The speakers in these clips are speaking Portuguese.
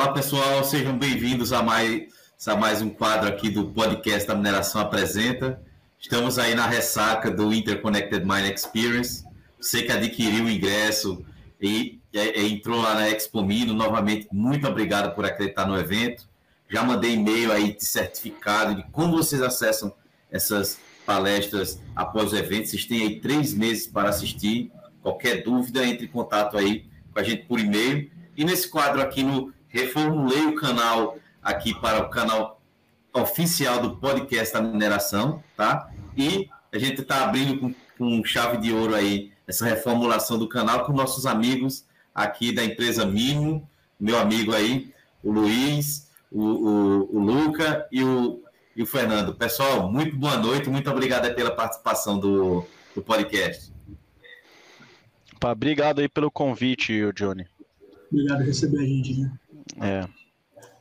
Olá, pessoal, sejam bem-vindos a mais, a mais um quadro aqui do podcast da Mineração Apresenta. Estamos aí na ressaca do Interconnected Mine Experience. Você que adquiriu o ingresso e, e entrou lá na Expo Mino, novamente, muito obrigado por acreditar no evento. Já mandei e-mail aí de certificado de como vocês acessam essas palestras após o evento. Vocês têm aí três meses para assistir. Qualquer dúvida, entre em contato aí com a gente por e-mail. E nesse quadro aqui no reformulei o canal aqui para o canal oficial do podcast da mineração, tá? E a gente está abrindo com, com, chave de ouro aí essa reformulação do canal com nossos amigos aqui da empresa Mimo, meu amigo aí, o Luiz, o, o, o Luca e o, e o Fernando. Pessoal, muito boa noite, muito obrigado pela participação do, do podcast. Obrigado aí pelo convite, Johnny. Obrigado por receber a gente, né? É.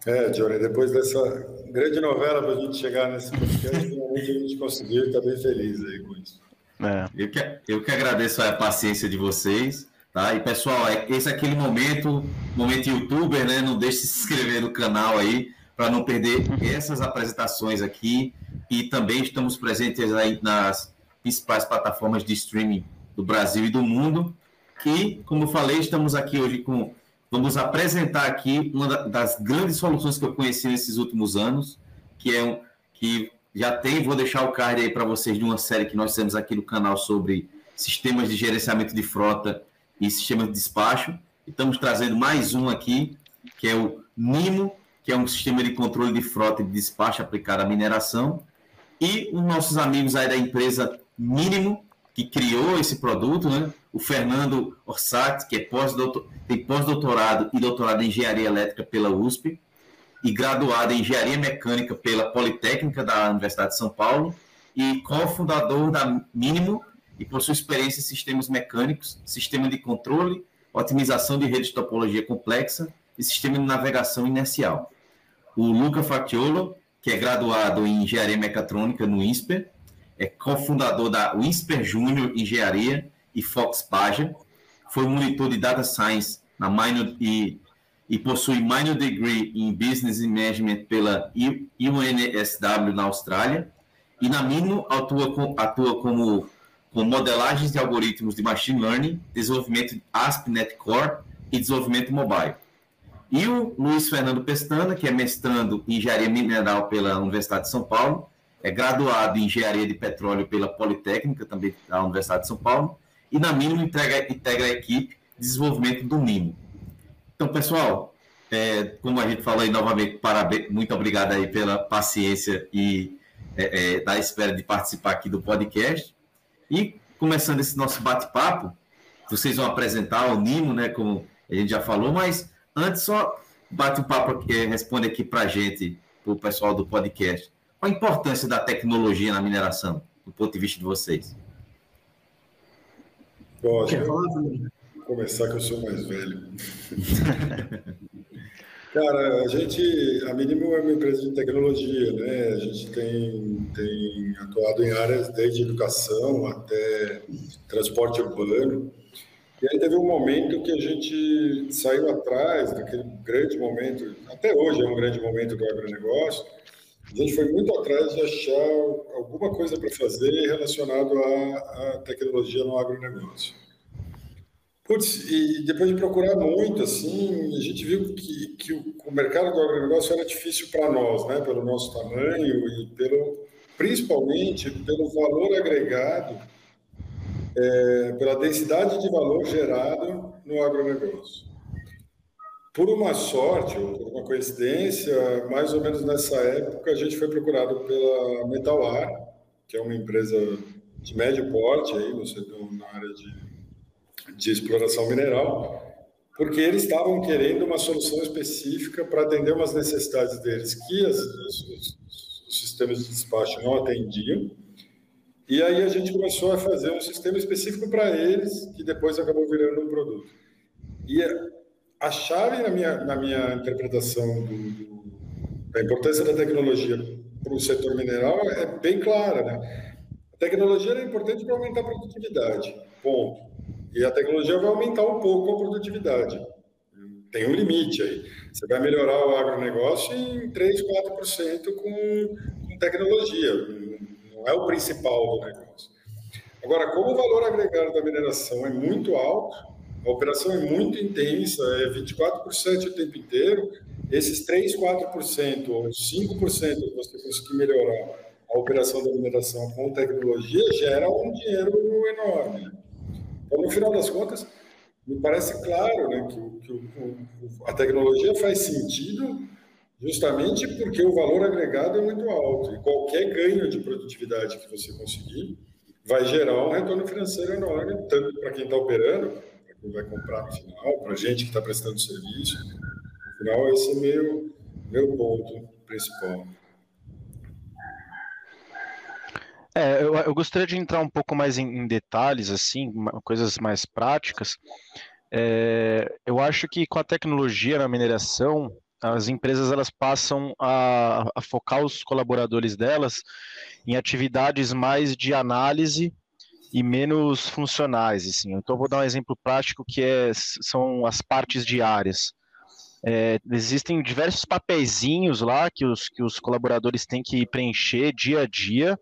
É, Johnny, depois dessa grande novela para a gente chegar nesse podcast, finalmente a gente conseguiu e está bem feliz aí com isso. É. Eu, que, eu que agradeço a paciência de vocês. Tá? E pessoal, é, esse é aquele momento, momento youtuber, né? Não deixe de se inscrever no canal aí para não perder essas apresentações aqui. E também estamos presentes aí nas principais plataformas de streaming do Brasil e do mundo. E, como eu falei, estamos aqui hoje com vamos apresentar aqui uma das grandes soluções que eu conheci nesses últimos anos, que é um que já tem, vou deixar o card aí para vocês de uma série que nós temos aqui no canal sobre sistemas de gerenciamento de frota e sistemas de despacho. Estamos trazendo mais um aqui, que é o NIMO, que é um sistema de controle de frota e de despacho aplicado à mineração. E os nossos amigos aí da empresa Mínimo, que criou esse produto, né? o Fernando Orsatti, que é pós tem pós-doutorado e doutorado em engenharia elétrica pela USP e graduado em engenharia mecânica pela Politécnica da Universidade de São Paulo e cofundador da Mínimo e possui experiência em sistemas mecânicos, sistema de controle, otimização de redes de topologia complexa e sistema de navegação inercial. O Luca Fatiolo, que é graduado em engenharia mecatrônica no INSPER, é cofundador da INSPER Júnior Engenharia e Fox Paja. Foi monitor de Data Science na minor e, e possui minor degree em Business Management pela UNSW na Austrália. E na Mino atua, com, atua como com modelagens de algoritmos de machine learning, desenvolvimento de ASP.NET Core e desenvolvimento mobile. E o Luiz Fernando Pestana, que é mestrando em engenharia mineral pela Universidade de São Paulo, é graduado em engenharia de petróleo pela Politécnica, também da Universidade de São Paulo, e na Mínimo integra, integra a equipe de desenvolvimento do Mínimo. Então, pessoal, é, como a gente falou aí novamente, parabéns, muito obrigado aí pela paciência e é, é, da espera de participar aqui do podcast. E começando esse nosso bate-papo, vocês vão apresentar o Nimo, né, como a gente já falou, mas antes só bate um papo aqui, responde aqui para a gente, para o pessoal do podcast. Qual a importância da tecnologia na mineração, do ponto de vista de vocês? Pode. começar que eu sou mais velho. Cara, a gente, a Mínimo é uma empresa de tecnologia, né? A gente tem, tem atuado em áreas desde educação até transporte urbano. E aí teve um momento que a gente saiu atrás daquele grande momento, até hoje é um grande momento do agronegócio, a gente foi muito atrás de achar alguma coisa para fazer relacionado à, à tecnologia no agronegócio. Putz, e depois de procurar muito, assim, a gente viu que, que o, o mercado do agronegócio era difícil para nós, né? Pelo nosso tamanho e pelo, principalmente pelo valor agregado, é, pela densidade de valor gerado no agronegócio. Por uma sorte, ou por uma coincidência, mais ou menos nessa época, a gente foi procurado pela Metalar, que é uma empresa de médio porte aí, no setor, na área de de exploração mineral, porque eles estavam querendo uma solução específica para atender umas necessidades deles que as, os, os sistemas de despacho não atendiam. E aí a gente começou a fazer um sistema específico para eles, que depois acabou virando um produto. E a chave na minha, na minha interpretação do, da importância da tecnologia para o setor mineral é bem clara. Né? A tecnologia é importante para aumentar a produtividade, ponto. E a tecnologia vai aumentar um pouco a produtividade. tem um limite aí. Você vai melhorar o agronegócio em 3, 4% com, com tecnologia, não é o principal do negócio. Agora, como o valor agregado da mineração é muito alto, a operação é muito intensa, é 24 por 7 o tempo inteiro, esses 3, 4% ou 5% que você conseguir melhorar a operação da mineração com tecnologia gera um dinheiro enorme. Então, no final das contas, me parece claro né, que, que o, a tecnologia faz sentido justamente porque o valor agregado é muito alto e qualquer ganho de produtividade que você conseguir vai gerar um retorno financeiro enorme, tanto para quem está operando, quem vai comprar no final, para a gente que está prestando serviço. No final, esse é meu, meu ponto principal. É, eu, eu, gostaria de entrar um pouco mais em, em detalhes, assim, coisas mais práticas. É, eu acho que com a tecnologia na mineração, as empresas elas passam a, a focar os colaboradores delas em atividades mais de análise e menos funcionais. Assim. Então, vou dar um exemplo prático que é, são as partes diárias. É, existem diversos papeizinhos lá que os, que os colaboradores têm que preencher dia a dia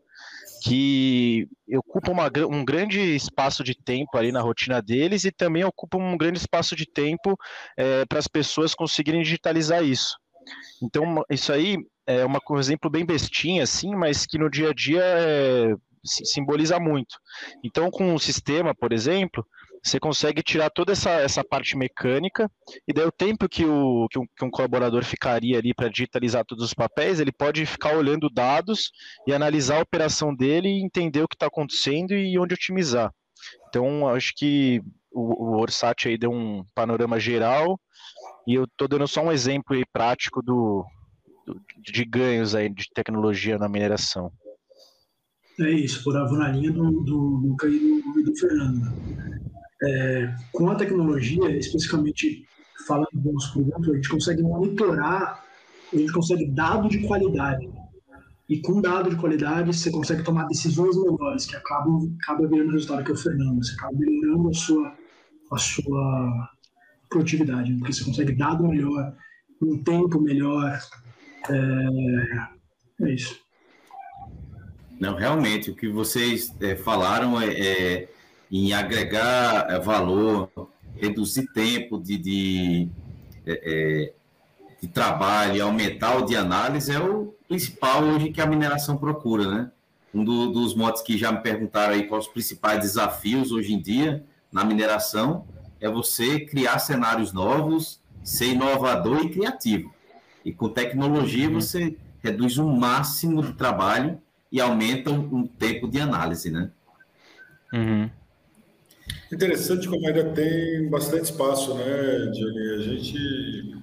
que ocupam uma, um grande espaço de tempo ali na rotina deles e também ocupam um grande espaço de tempo é, para as pessoas conseguirem digitalizar isso. Então, isso aí é uma, um exemplo bem bestinha, assim, mas que no dia a dia é, simboliza muito. Então, com o sistema, por exemplo, você consegue tirar toda essa, essa parte mecânica, e daí o tempo que, o, que, um, que um colaborador ficaria ali para digitalizar todos os papéis, ele pode ficar olhando dados e analisar a operação dele e entender o que está acontecendo e onde otimizar. Então, acho que o, o Orsat aí deu um panorama geral, e eu estou dando só um exemplo aí prático do, do, de ganhos aí de tecnologia na mineração. É isso, por na linha do, do, do, do, do Fernando. É, com a tecnologia, especificamente falando do nosso produto, a gente consegue monitorar, a gente consegue dado de qualidade. E com dado de qualidade, você consegue tomar decisões melhores, que acabam acaba virando o resultado que é o Fernando. Você acaba melhorando a sua, a sua produtividade, porque você consegue dado melhor, um tempo melhor. É, é isso. Não, realmente, o que vocês é, falaram é, é em agregar é, valor, reduzir tempo de, de, é, é, de trabalho, aumentar o de análise, é o principal hoje que a mineração procura, né? Um do, dos motos que já me perguntaram aí quais os principais desafios hoje em dia na mineração é você criar cenários novos, ser inovador e criativo. E com tecnologia uhum. você reduz o máximo de trabalho e aumenta o tempo de análise, né? Uhum. Interessante como ainda tem bastante espaço, né, Johnny? A gente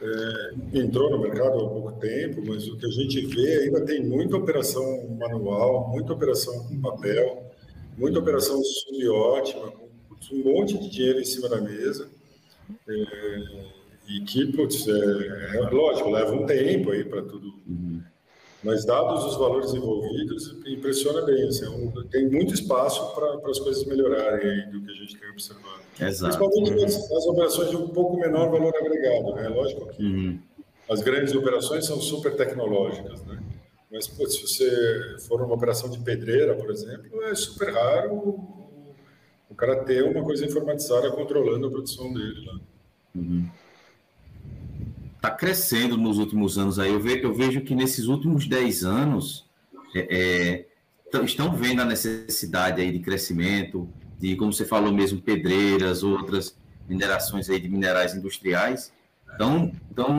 é, entrou no mercado há pouco tempo, mas o que a gente vê ainda tem muita operação manual, muita operação com papel, muita operação subótima, com um monte de dinheiro em cima da mesa. É, e que, putz, é, é, lógico, leva um tempo aí para tudo. Uhum mas, dados os valores envolvidos, impressiona bem. Assim, é tem muito espaço para as coisas melhorarem aí do que a gente tem observado. Exato. Principalmente nas, nas, operações de um pouco menor valor agregado. Né? Lógico que uhum. as grandes operações são super tecnológicas. Né? Mas, pô, se você for uma operação de pedreira, por exemplo, é super raro o, o cara ter uma coisa informatizada controlando a produção dele. Né? Uhum está crescendo nos últimos anos aí. Eu, ve, eu, vejo que nesses últimos 10 anos é, é, estão vendo a necessidade aí de crescimento, de, como você falou mesmo, pedreiras, outras minerações aí de minerais industriais, estão,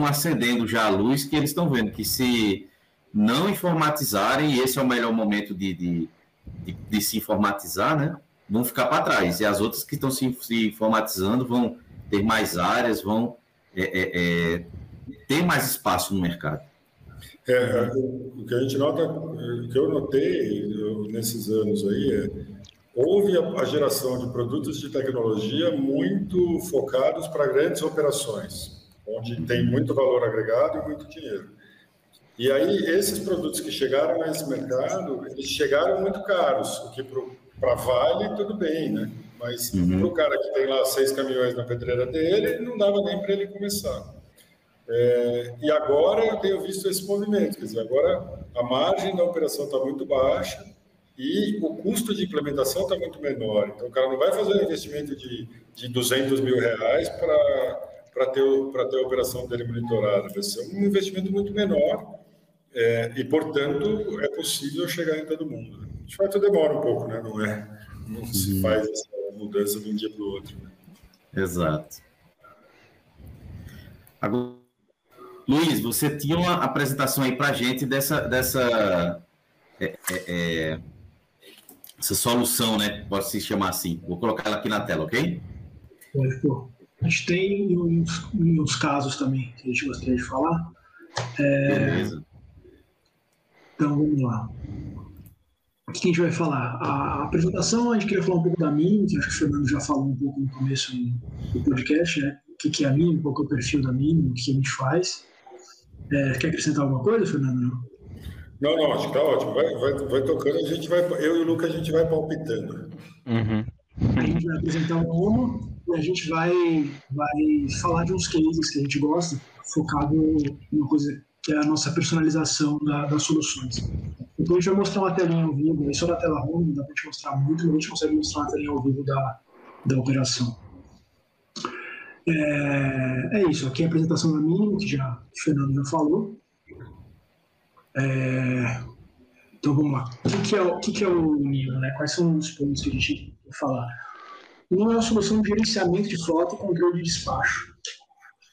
acendendo já a luz que eles estão vendo que se não informatizarem, esse é o melhor momento de, de, de, de se informatizar, né? Vão ficar para trás. E as outras que estão se, se informatizando vão ter mais áreas, vão é, é, tem mais espaço no mercado. É, o que a gente nota, o que eu notei nesses anos aí é houve a, geração de produtos de tecnologia muito focados para grandes operações, onde tem muito valor agregado e muito dinheiro. E aí esses produtos que chegaram a esse mercado, eles chegaram muito caros, o que para Vale tudo bem, né? Mas uhum. para o cara que tem lá seis caminhões na pedreira dele, não dava nem para ele começar. É, e agora eu tenho visto esse movimento, quer dizer, agora a margem da operação está muito baixa e o custo de implementação está muito menor. Então o cara não vai fazer um investimento de, de 200 mil reais para ter, ter a operação dele monitorada, vai ser um investimento muito menor é, e, portanto, é possível chegar em todo mundo. De fato, demora um pouco, né? não, é, não se uhum. faz essa mudança de um dia para o outro. Né? Exato. Agora, Luiz, você tinha uma apresentação aí para a gente dessa, dessa é, é, é, essa solução, né? Pode se chamar assim. Vou colocar ela aqui na tela, ok? A gente tem uns, uns casos também que a gente gostaria de falar. É... Beleza. Então vamos lá. O que a gente vai falar? A apresentação, a gente queria falar um pouco da mim, que acho que o Fernando já falou um pouco no começo do podcast, né? O que é a mim, qual é o perfil da mim, o que a gente faz. É, quer acrescentar alguma coisa, Fernando? Não, não, acho que tá ótimo. Vai, vai, vai tocando, a gente vai, eu e o Lucas, a gente vai palpitando. Uhum. A gente vai apresentar um rumo e a gente vai, vai falar de uns cases que a gente gosta, focado em uma coisa que é a nossa personalização da, das soluções. Então a gente vai mostrar uma telinha ao vivo, isso só na tela home, dá para te mostrar muito, mas a gente consegue mostrar uma telinha ao vivo da, da operação. É, é, isso, aqui é a apresentação da mínima, que já o Fernando já falou. É, então vamos lá. O que, que é, o que, que é o nível? Né? Quais são os pontos que a gente vai falar? Não é uma solução de gerenciamento de frota e controle de despacho.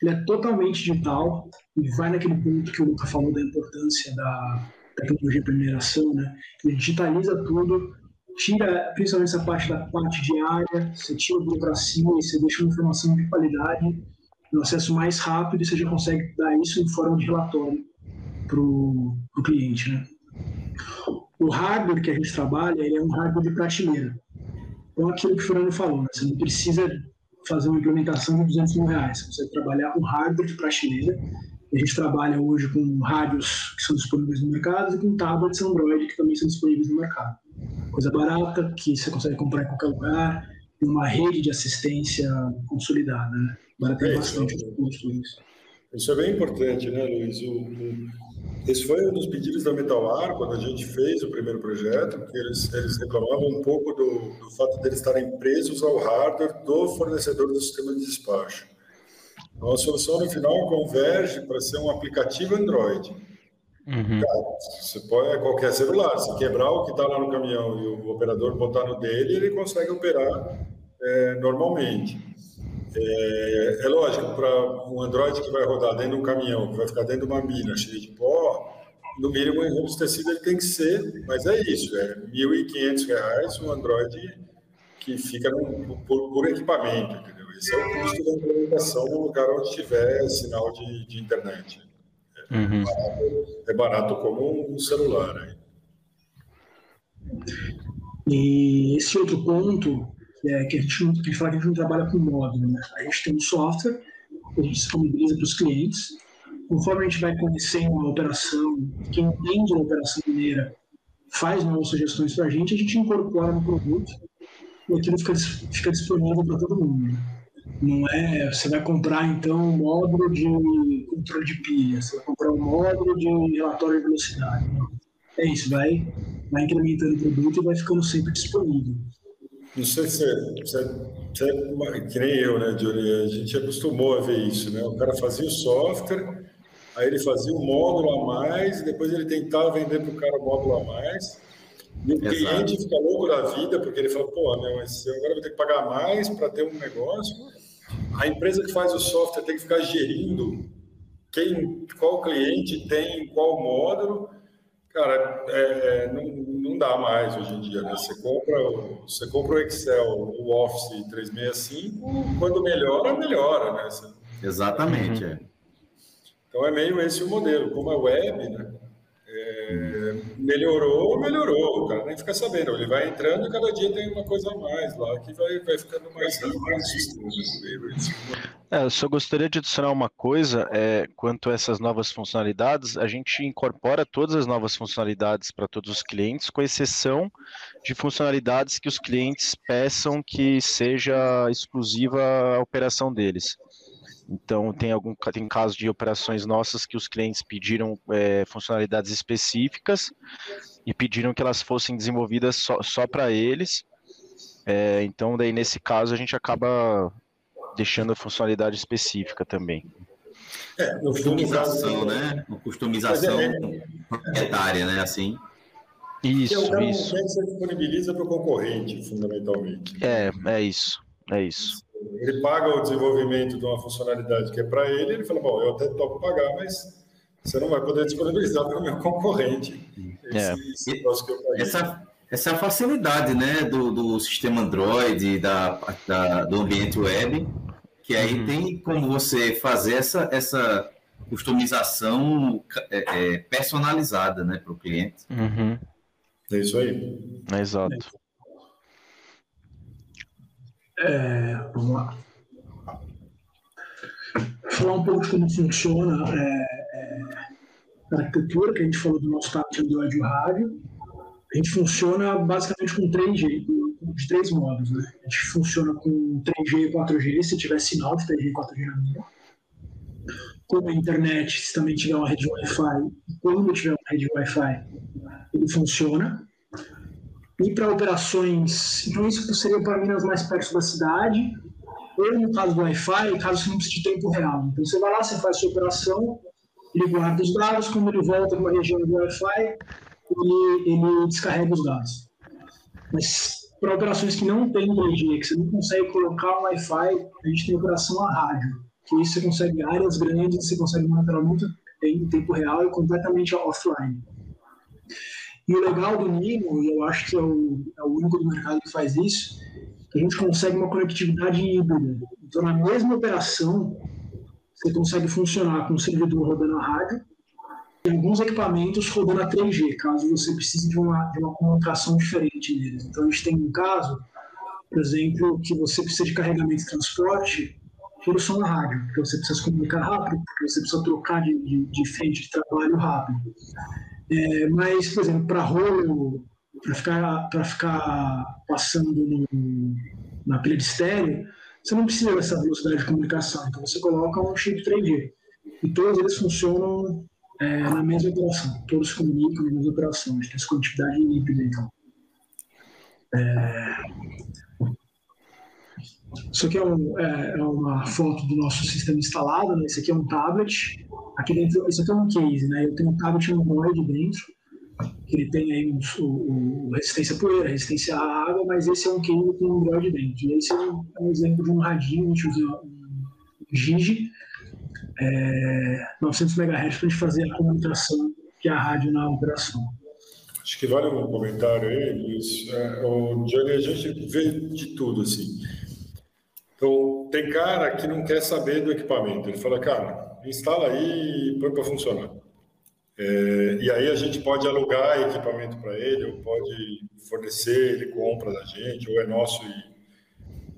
Ele é totalmente digital e vai naquele ponto que o Luca falou da importância da tecnologia de mineração, né? Ele digitaliza tudo, tira principalmente essa parte da parte diária, você tira a burocracia e você deixa uma informação de qualidade, um acesso mais rápido e você já consegue dar isso em forma de relatório para o cliente, né? O hardware que a gente trabalha, ele é um hardware de prateleira. Então, aquilo que o Fernando falou, né? você não precisa fazer uma implementação de 200 mil reais, você consegue trabalhar com hardware de prateleira. A gente trabalha hoje com rádios que são disponíveis no mercado e com tablets Android que também são disponíveis no mercado coisa barata, que você consegue comprar em qualquer lugar, e uma rede de assistência consolidada. Né? Tem é, bastante custo isso. Isso é bem importante, né, Luiz? O, o, esse foi um dos pedidos da Metalar, quando a gente fez o primeiro projeto, que eles, eles reclamavam um pouco do, do fato de eles estarem presos ao hardware do fornecedor do sistema de despacho. Então, a solução, no final, converge para ser um aplicativo Android. Uhum. você põe é qualquer celular, se quebrar o que está lá no caminhão e o operador botar no dele, ele consegue operar é, normalmente. É, é lógico, para um Android que vai rodar dentro de um caminhão, que vai ficar dentro de uma mina cheia de pó, no mínimo em robustecido ele tem que ser, mas é isso, é R$ 1.500 um Android que fica no, por, por, equipamento, entendeu? Esse é o custo da implementação no lugar onde tiver sinal de, de internet. Uhum. É, barato, como um celular. Né? E esse outro ponto é que a gente, que a gente fala que a gente não trabalha com módulo. Né? A gente tem um software que a gente disponibiliza para os clientes. Conforme a gente vai conhecendo a operação, quem entende a operação mineira faz novas sugestões para a gente, a gente incorpora no produto e aquilo fica, fica disponível para todo mundo. Né? Não é, você vai comprar então um módulo de controle de pilha, você vai comprar um módulo de relatório de velocidade. É isso, vai, vai incrementando o produto e vai ficando sempre disponível. Não sei se é, se é que nem eu, né, Johnny? A gente acostumou a ver isso, né? O cara fazia o software, aí ele fazia o módulo a mais, depois ele tentava vender para o cara o módulo a mais. E o Exato. cliente fica louco da vida, porque ele fala, pô, né, mas eu agora vou ter que pagar mais para ter um negócio. A empresa que faz o software tem que ficar gerindo quem, qual cliente tem qual módulo. Cara, é, é, não, não dá mais hoje em dia, né? Você compra, você compra o Excel, o Office 365, quando melhora, melhora, né? Você... Exatamente, uhum. é. Então é meio esse o modelo. Como é web, né? É, melhorou, melhorou. Nem fica sabendo. Ele vai entrando e cada dia tem uma coisa a mais lá que vai, vai ficando mais é, eu só gostaria de adicionar uma coisa é, quanto a essas novas funcionalidades. A gente incorpora todas as novas funcionalidades para todos os clientes, com exceção de funcionalidades que os clientes peçam que seja exclusiva a operação deles. Então, tem algum tem casos de operações nossas que os clientes pediram é, funcionalidades específicas e pediram que elas fossem desenvolvidas só, só para eles. É, então, daí nesse caso a gente acaba deixando a funcionalidade específica também. É, customização, né? Uma customização é, é, proprietária, né? Assim. Isso, é o isso. Que você disponibiliza para o concorrente, fundamentalmente. É, é isso, é isso. Ele paga o desenvolvimento de uma funcionalidade que é para ele, ele fala, bom, eu até topo pagar, mas você não vai poder disponibilizar para o meu concorrente. É. Esse, essa, essa facilidade né, do, do sistema Android, da, da, do ambiente web, que aí uhum. tem como você fazer essa, essa customização é, é, personalizada né, para o cliente. Uhum. É isso aí. É exato. É, vamos lá. Falar um pouco de como funciona é, é, a arquitetura, que a gente falou do nosso tablet Android rádio. A gente funciona basicamente com três de três modos. Né? A gente funciona com 3G e 4G, se tiver sinal de 3G e 4G na minha. Como a internet, se também tiver uma rede Wi-Fi, quando tiver uma rede Wi-Fi, ele funciona. E para operações, então isso seria para minas mais perto da cidade, ou no caso do Wi-Fi, caso você não precise de tempo real. Então você vai lá, você faz a sua operação, ele guarda os dados, quando ele volta para uma região do Wi-Fi, ele, ele descarrega os dados. Mas para operações que não tem 3G, que você não consegue colocar o Wi-Fi, a gente tem operação a rádio, que isso você consegue áreas grandes, você consegue monitorar muito em tempo real e completamente offline. E o legal do Nimo, e eu acho que é o, é o único do mercado que faz isso, que a gente consegue uma conectividade híbrida. Então, na mesma operação, você consegue funcionar com o servidor rodando a rádio e alguns equipamentos rodando a 3G, caso você precise de uma, de uma comunicação diferente neles. Então, a gente tem um caso, por exemplo, que você precisa de carregamento e transporte por som na rádio, porque você precisa se comunicar rápido, porque você precisa trocar de, de, de frente de trabalho rápido. É, mas, por exemplo, para rolo, para ficar, ficar passando no, na pilha de estéreo, você não precisa dessa velocidade de comunicação. Então, você coloca um chip 3G. E todos eles funcionam é, na mesma operação. Todos se comunicam na mesma operação. A gente tem essa conectividade híbrida, então. É... Isso aqui é, um, é, é, uma foto do nosso sistema instalado. Né? Aqui é um tablet. Aqui dentro, isso aqui é um case. Né? Eu tenho um tablet Android dentro, que ele tem aí um, o resistência à poeira, resistência à água, mas esse é um case com Android dentro. E esse é um, é um exemplo de um radinho, a gente usa um Gigi, é, 900 MHz para a gente fazer a comunicação que é a rádio na operação. Acho que vale um comentário aí, Luiz. É, o Johnny, a gente vê de tudo, assim. Então, tem cara que não quer saber do equipamento. Ele fala, cara, instala aí e põe para funcionar. É, e aí a gente pode alugar equipamento para ele, ou pode fornecer, ele compra da gente, ou é nosso. E,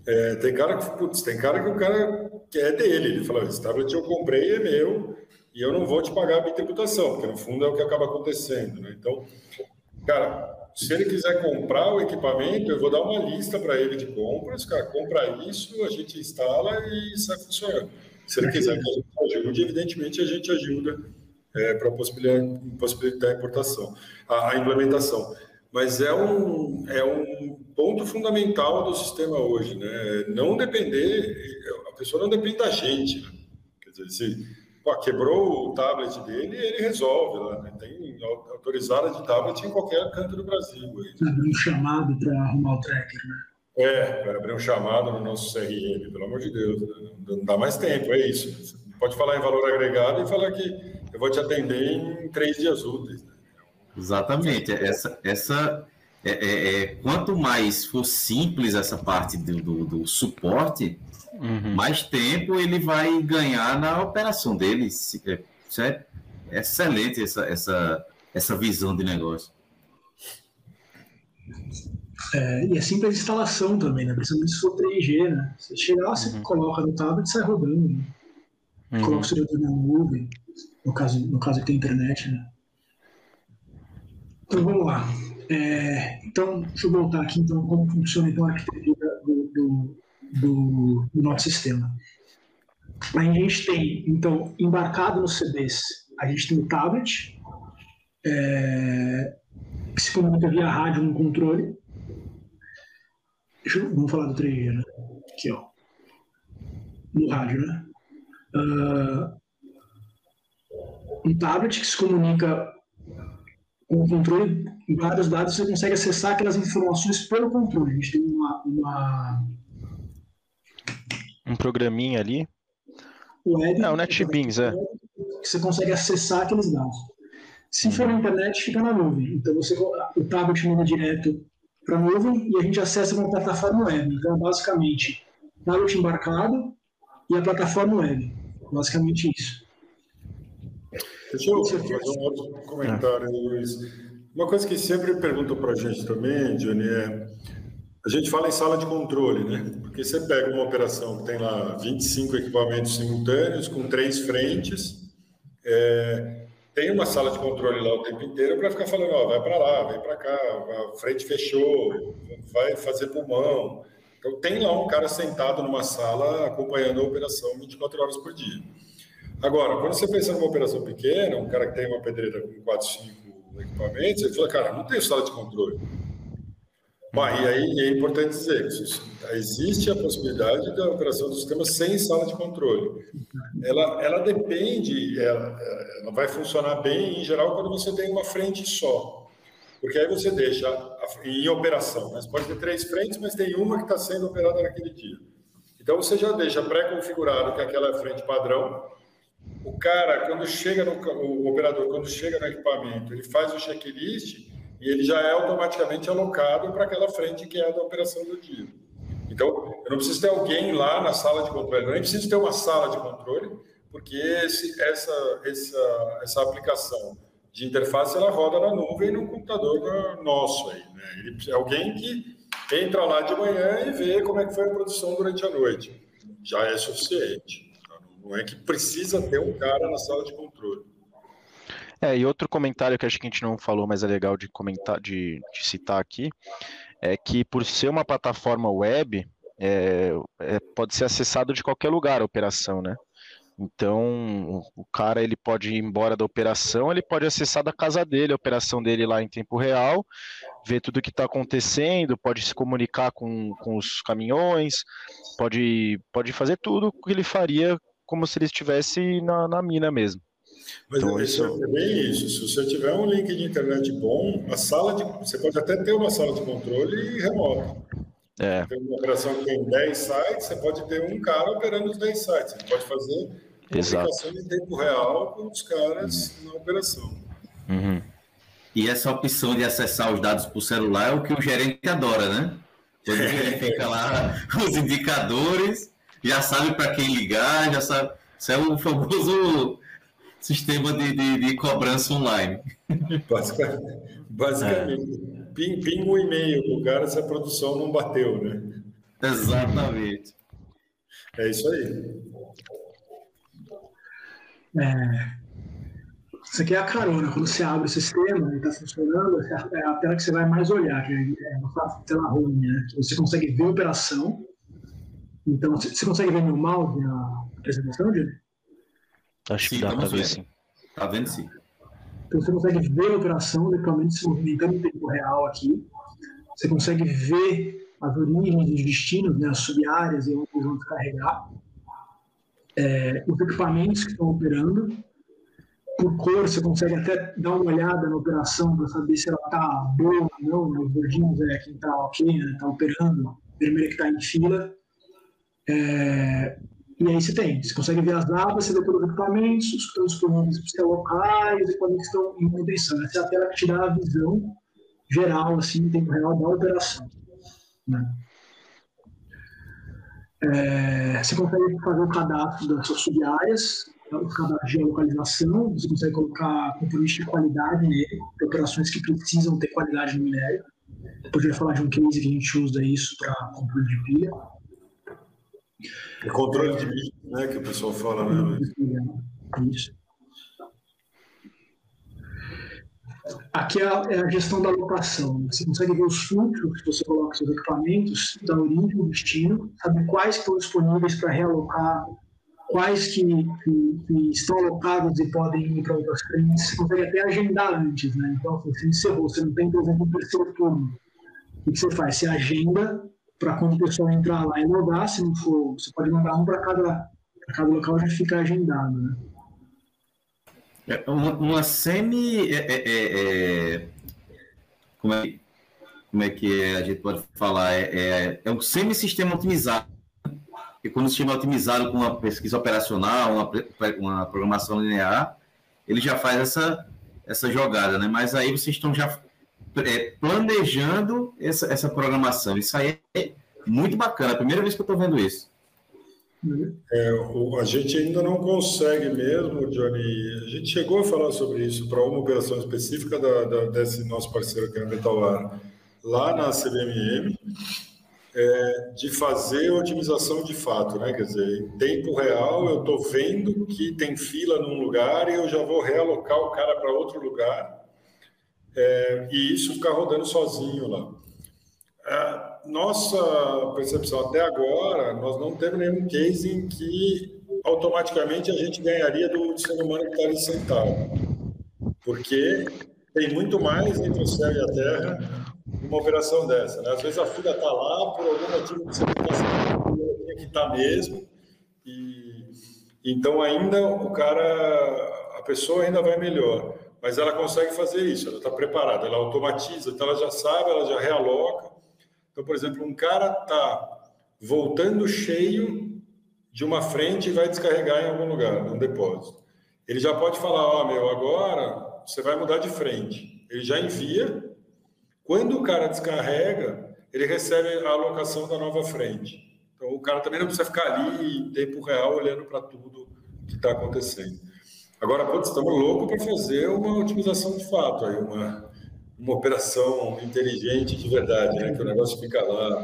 é, tem cara que, putz, tem cara que o cara que é dele. Ele fala, esse tablet eu comprei é meu e eu não vou te pagar a minha tributação, porque no fundo é o que acaba acontecendo. Né? Então, cara, se ele quiser comprar o equipamento, eu vou dar uma lista para ele de compras, cara, compra isso, a gente instala e sai funcionando. Se ele quiser que a gente ajude, evidentemente a gente ajuda é, para possibilitar, possibilitar a importação, a, a, implementação. Mas é um, é um ponto fundamental do sistema hoje, né? Não depender, a pessoa não depende da gente. Né? Quer dizer, se Pô, quebrou o tablet dele, ele resolve lá. Né? Tem autorizada de tablet em qualquer canto do Brasil. Abrir um chamado para arrumar o tracker, né? É, para abrir um chamado no nosso CRM, pelo amor de Deus. Né? Não dá mais tempo, é isso. Você pode falar em valor agregado e falar que eu vou te atender em três dias úteis. Né? Exatamente. Essa, essa é, é, é, quanto mais for simples essa parte do, do, do suporte, uhum. mais tempo ele vai ganhar na operação dele. É, isso é excelente essa, essa, essa visão de negócio. É, e é simples a instalação também, né? Principalmente se for 3G, né? Você chega lá, você uhum. coloca no tablet e sai rodando. Né? Uhum. Coloca o servidor na nuvem, no caso, no caso que tem internet, né? Então vamos lá. É, então, deixa eu voltar aqui então como funciona então, a arquitetura do, do, do, do nosso sistema. A gente tem, então, embarcado nos CDs, a gente tem o tablet, é, que se comunica via rádio no controle. Eu, vamos falar do 3G, né? Aqui, ó. No rádio, né? Uh, um tablet que se comunica com o controle, vários dados, você consegue acessar aquelas informações pelo controle. A gente tem uma, uma... um programinha ali. Web, é, o NetBeans, é. Que você consegue acessar aqueles dados. Se for na internet, fica na nuvem. Então você, o tablet manda direto para a nuvem e a gente acessa uma plataforma web. Então, basicamente, tablet embarcado e a plataforma web. Basicamente isso. Deixa eu fazer um outro comentário, Luiz. Uma coisa que sempre perguntam para a gente também, Johnny, é a gente fala em sala de controle, né? Porque você pega uma operação que tem lá 25 equipamentos simultâneos com três frentes, é, tem uma sala de controle lá o tempo inteiro para ficar falando, ó, vai para lá, vem para cá, a frente fechou, vai fazer pulmão. Então tem lá um cara sentado numa sala acompanhando a operação 24 horas por dia. Agora, quando você pensa numa operação pequena, um cara que tem uma pedreira com 4, 5 equipamentos, ele fala, cara, não tem sala de controle. Mas, e aí é importante dizer que existe a possibilidade da operação do sistema sem sala de controle. Ela, ela depende, ela, ela vai funcionar bem, em geral, quando você tem uma frente só. Porque aí você deixa em operação. Mas pode ter três frentes, mas tem uma que está sendo operada naquele dia. Então você já deixa pré-configurado que aquela é a frente padrão, o cara, quando chega no o operador, quando chega no equipamento, ele faz o checklist e ele já é automaticamente alocado para aquela frente que é a da operação do dia. Então, eu não preciso ter alguém lá na sala de controle, eu nem preciso ter uma sala de controle, porque esse, essa, essa, essa aplicação de interface ela roda na nuvem no computador nosso aí, né? Ele, alguém que entra lá de manhã e vê como é que foi a produção durante a noite. Já é suficiente. Não é que precisa ter um cara na sala de controle. É, e outro comentário que acho que a gente não falou, mas é legal de comentar, de, de citar aqui, é que por ser uma plataforma web, é, é, pode ser acessado de qualquer lugar a operação, né? Então, o cara ele pode ir embora da operação, ele pode acessar da casa dele, a operação dele lá em tempo real, ver tudo o que está acontecendo, pode se comunicar com, com os caminhões, pode, pode fazer tudo o que ele faria como se ele estivesse na, na mina mesmo. Mas então, isso é bem isso. Se você tiver um link de internet bom, a sala de. Você pode até ter uma sala de controle remota. É. Tem uma operação que tem 10 sites, você pode ter um cara operando os 10 sites. Você pode fazer comunicação em tempo real com os caras uhum. na operação. Uhum. E essa opção de acessar os dados por celular é o que o gerente adora, né? Quando ele fica lá os indicadores já sabe para quem ligar, já sabe. Isso é o famoso sistema de, de, de cobrança online. Basicamente. basicamente. É. Pinga um e-mail para o cara se a produção não bateu, né? Exatamente. É isso aí. É, isso aqui é a carona. Quando você abre o sistema e está funcionando, é a tela que você vai mais olhar, que é uma tela ruim, né? Você consegue ver a operação, então, você consegue ver meu mouse na apresentação, Júlio? Acho que sim, dá para ver sim. Tá vendo sim. Então você consegue ver a operação, equipamento se movimentando em tempo real aqui. Você consegue ver as origens dos destinos, né, as sub-áreas e onde eles vão descarregar. É, os equipamentos que estão operando. Por cor, você consegue até dar uma olhada na operação para saber se ela está boa ou não. Né? Os verdinhos é quem está ok, está né? Tá operando. Vermelho que está em fila. É, e aí você tem, você consegue ver as datas, você todos os equipamentos, os que estão disponíveis para locais, os equipamentos que estão em manutenção. Essa é a tela que te dá a visão geral, assim, em tempo real da operação. Né? É, você consegue fazer o cadastro das suas sub-áreas, cada geolocalização, você consegue colocar componentes de qualidade nele, operações que precisam ter qualidade no minério. Depois eu falar de um case que a gente usa isso para controle de pilha. É controle de pilha, né, que o pessoal fala, né? Isso. Aqui é a, é a, gestão da alocação. Você consegue ver os fluxos que você coloca seus equipamentos, da origem, do destino, sabe quais estão disponíveis para realocar, quais que, que, que, estão alocados e podem ir para outras frentes. Você consegue até agendar antes, né? Então, assim, você encerrou, você não tem, por exemplo, um terceiro turno. O que você faz? Você agenda para quando o pessoal entrar lá e logar, se não for, você pode mandar um para cada, cada local já ficar agendado, né? É, uma, uma semi. É, é, é, é, como, é, como é que a gente pode falar? É, é, um semi-sistema otimizado. E quando o sistema é otimizado com uma pesquisa operacional, uma, uma programação linear, ele já faz essa, essa jogada, né? Mas aí vocês estão já planejando essa, essa programação. Isso aí é muito bacana. A primeira vez que eu estou vendo isso. É, o, a gente ainda não consegue mesmo, Johnny. A gente chegou a falar sobre isso para uma operação específica da, da, desse nosso parceiro que é a Metalar, lá na CBMM, é, de fazer otimização de fato, né? Quer dizer, em tempo real, eu estou vendo que tem fila num lugar e eu já vou realocar o cara para outro lugar. É, e isso ficar rodando sozinho lá. Nossa percepção até agora, nós não temos nenhum case em que automaticamente a gente ganharia do ser humano que está ali sentado. Porque tem muito mais entre o céu e a terra uma operação dessa. Né? Às vezes a fila está lá por algum motivo que você não está que está mesmo. E, então ainda o cara, a pessoa ainda vai melhor. Mas ela consegue fazer isso, ela está preparada, ela automatiza, então ela já sabe, ela já realoca então, por exemplo, um cara está voltando cheio de uma frente e vai descarregar em algum lugar, num depósito. Ele já pode falar, ó, oh, meu, agora você vai mudar de frente. Ele já envia. Quando o cara descarrega, ele recebe a alocação da nova frente. Então, o cara também não precisa ficar ali em tempo real olhando para tudo que está acontecendo. Agora, putz, estamos loucos para fazer uma otimização de fato, aí, uma, uma operação inteligente de verdade, né? Que o negócio fica lá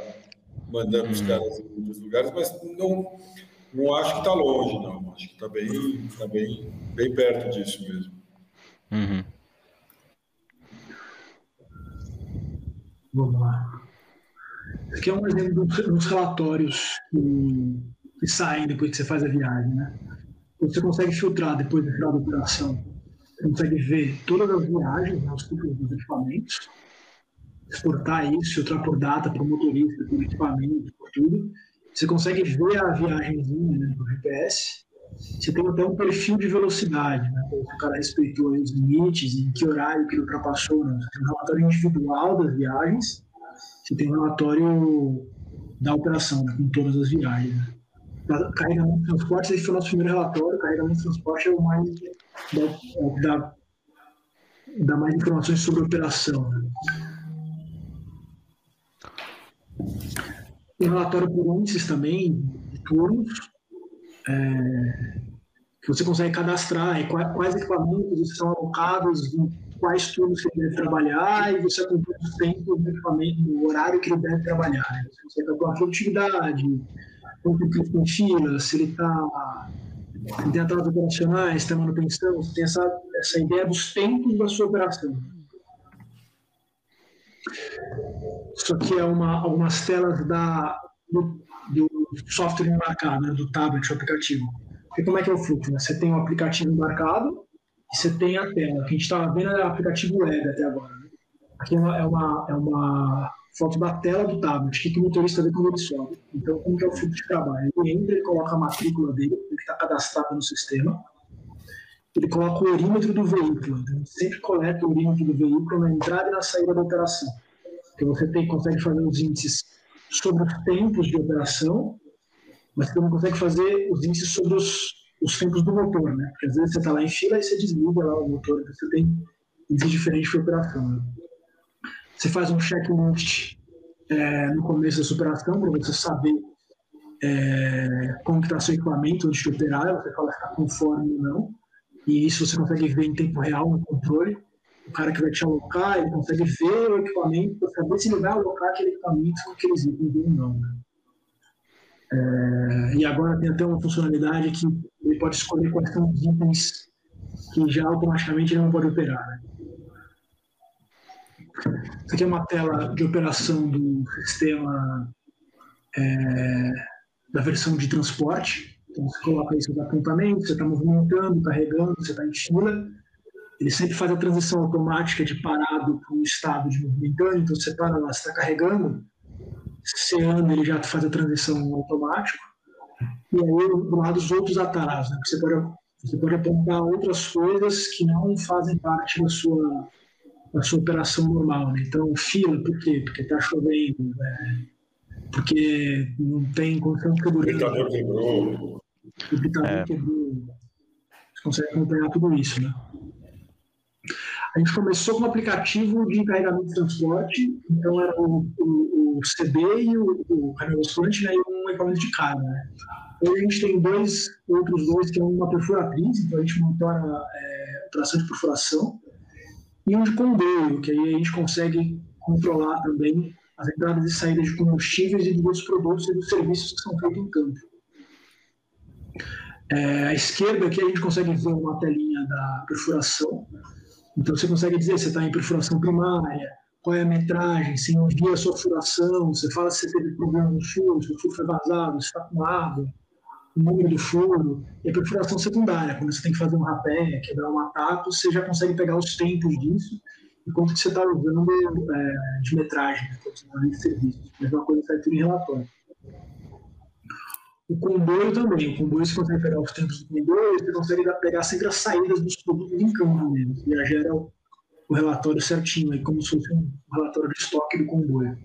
mandando os uhum. caras em muitos lugares, mas não, não acho que está longe, não. Acho que está bem, tá bem, bem perto disso mesmo. Uhum. Vamos lá. Aqui é um exemplo dos relatórios que, que saem depois que você faz a viagem, né? Você consegue filtrar depois do final da operação consegue ver todas as viagens, né, os ciclos dos equipamentos, exportar isso, filtrar por data, por motorista, por equipamento, por tudo. Você consegue ver a viagemzinha né, do GPS. Você tem até um perfil de velocidade, né? O cara respeitou os limites, em que horário que ele ultrapassou. Né? Você tem um relatório individual das viagens, você tem um relatório da operação, né, com todas as viagens. Né? Carregamento de transporte, esse foi o nosso primeiro relatório. Carregamento de transporte é o mais dá, dá, dá mais informações sobre a operação. Né? Tem relatório por índices também, de turnos, é, que você consegue cadastrar quais, quais equipamentos estão alocados em quais turnos ele deve trabalhar e você acompanha o tempo do equipamento, o horário que ele deve trabalhar. Né? Você consegue calcular a produtividade, tempo tem fila, se ele está tem atrasos operacionais, tem manutenção, tem essa, essa ideia dos tempos da sua operação. Isso aqui é uma, algumas telas da, do, do software embarcado, né, do tablet, do aplicativo. E como é que é o fluxo? Né? Você tem o aplicativo embarcado e você tem a tela. O que a gente estava vendo é o aplicativo web até agora. Né? Aqui é uma, é uma, é uma foto da tela do tablet, o que, que o motorista vê quando ele sobe. Então, como que é o fluxo de trabalho? Ele entra, ele coloca a matrícula dele, que está cadastrado no sistema, ele coloca o orímetro do veículo, então ele sempre coleta o orímetro do veículo na entrada e na saída da operação. Então, você tem, consegue fazer os índices sobre os tempos de operação, mas você também consegue fazer os índices sobre os, os tempos do motor, né? Porque às vezes você está lá em fila e você desliga lá o motor, então você tem diferentes de operação. Né? Você faz um checklist é, no começo da superação para você saber é, como está seu equipamento antes de operar, você fala se está conforme ou não, e isso você consegue ver em tempo real no controle. O cara que vai te alocar, ele consegue ver o equipamento para saber se ele vai alocar aquele equipamento com aqueles itens ou não. Né? É, e agora tem até uma funcionalidade que ele pode escolher quais são os itens que já automaticamente ele não pode operar. Né? Isso aqui é uma tela de operação do sistema é, da versão de transporte. Então você coloca aí seus apontamentos, você está movimentando, carregando, você está em fila. Ele sempre faz a transição automática de parado para um estado de movimentando. Então você para lá, você está carregando, você anda, ele já faz a transição automática. E aí, do lado, os outros atalhos, né? você pode, você pode apontar outras coisas que não fazem parte da sua, da sua operação normal. Né? Então, fila, por quê? Porque está chovendo, né? porque não tem condição de segurança. O quebrou. O pitador é. quebrou. Você consegue acompanhar tudo isso, né? A gente começou com um aplicativo de carregamento de transporte, então era o, o, o CD e o, o carregamento né, e um equipamento de carga. Né? Hoje a gente tem dois, outros dois, que é uma perfuratriz, então a gente monitora é, operação de perfuração, e um de comboio, que aí a gente consegue controlar também as entradas e saídas de combustíveis e dos produtos e dos serviços que são feitos em campo. É, à esquerda aqui a gente consegue ver uma telinha da perfuração. Então você consegue dizer se está em perfuração primária, qual é a metragem, se envia a sua furação, você fala se teve problema no furo, se o furo foi vazado, se está com água, o número do furo, e a perfuração secundária, quando você tem que fazer um rapé, quebrar um ataco, você já consegue pegar os tempos disso e quanto que você está usando é, de metragem, né, de serviços. Mesma coisa sai tudo em relatório. O comboio também. O comboio você consegue pegar os tempos do comboio, você consegue pegar sempre as saídas dos produtos em campo mesmo. E já gera o relatório certinho, aí, como se fosse um relatório de estoque do comboio.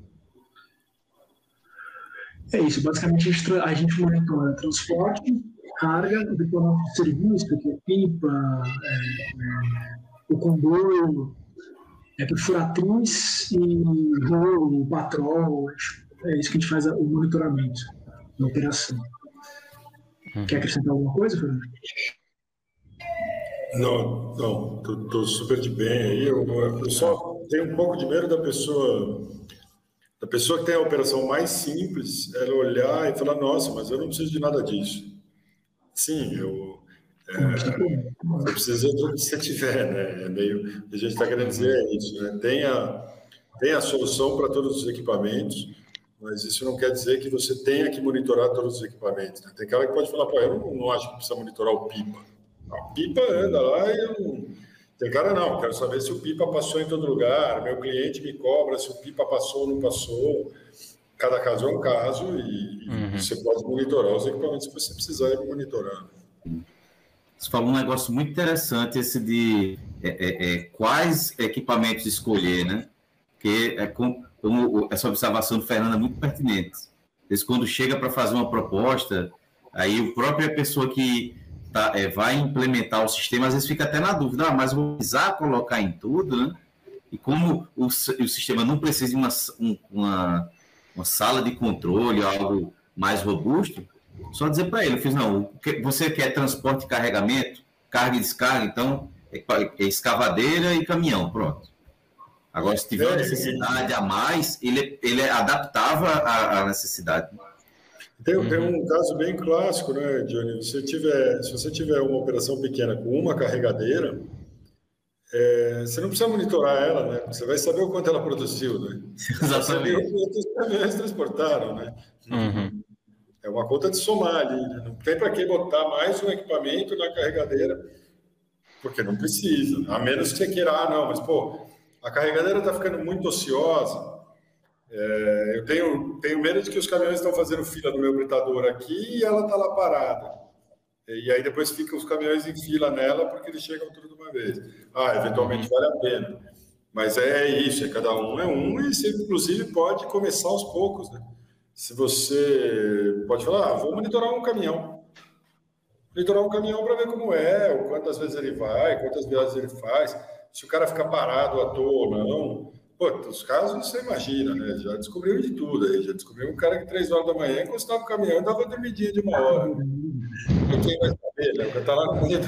É isso. Basicamente, a gente, a gente monitora transporte, carga, deployamento de serviço, que é pipa, é, é, o comboio, é perfuratriz e rolo, patrol. É isso que a gente faz o monitoramento da operação. Uhum. Quer acrescentar alguma coisa, Fernando? Não, não, estou super de bem aí. Eu, eu, só tenho um pouco de medo da pessoa, da pessoa que tem a operação mais simples, ela olhar e falar, nossa, mas eu não preciso de nada disso. Sim, eu, é, você precisa do que você tiver, né? É meio, a gente está querendo dizer é isso, né? Tem a, tem a solução para todos os equipamentos, mas isso não quer dizer que você tenha que monitorar todos os equipamentos. Né? Tem cara que pode falar, pô, eu não, não acho que precisa monitorar o pipa. A pipa anda lá e eu não... Tem cara, não, quero saber se o pipa passou em todo lugar, meu cliente me cobra se o pipa passou ou não passou. Cada caso é um caso e, uhum. você pode monitorar os equipamentos que você precisar ir monitorar. Você falou um negócio muito interessante, esse de é, é, é, quais equipamentos escolher, né? Porque é com, como essa observação do Fernando é muito pertinente. Esse, quando chega para fazer uma proposta, aí a própria pessoa que tá, é, vai implementar o sistema, às vezes fica até na dúvida, ah, mas vou precisar colocar em tudo, né? E como o, o sistema não precisa de uma, uma, uma sala de controle, algo mais robusto, só dizer para ele, eu fiz, não, você quer transporte e carregamento, carga e descarga, então é, é escavadeira e caminhão, pronto. Agora, se tiver é, necessidade a mais, ele, ele adaptava a, a necessidade. Tem, uhum. tem, um caso bem clássico, né, Johnny? Se, tiver, se você tiver uma operação pequena com uma carregadeira, é, você não precisa monitorar ela, né? Você vai saber o quanto ela produziu, né? Exatamente. Você quantos caminhões transportaram, né? Uhum. É uma conta de somar ali. Né? Não tem para que botar mais um equipamento na carregadeira, porque não precisa. A menos que você queira, ah, não, mas pô, a carregadeira está ficando muito ociosa. É, eu tenho, tenho medo de que os caminhões estão fazendo fila no meu britador aqui e ela está lá parada. E aí depois ficam os caminhões em fila nela porque eles chegam tudo de uma vez. Ah, eventualmente vale a pena. Mas é isso, é cada um é um e você inclusive pode começar aos poucos, né? se você pode falar, ah, vou monitorar um caminhão. Monitorar um caminhão para ver como é, quantas vezes ele vai, quantas viagens ele faz, se o cara fica parado à toa ou não. Pô, os casos você imagina, né? Já descobriu de tudo aí. Já descobriu um cara que três horas da manhã encostava o caminhão e dava dormidinha de uma hora. Quem vai saber, né? Porque tá lá no meio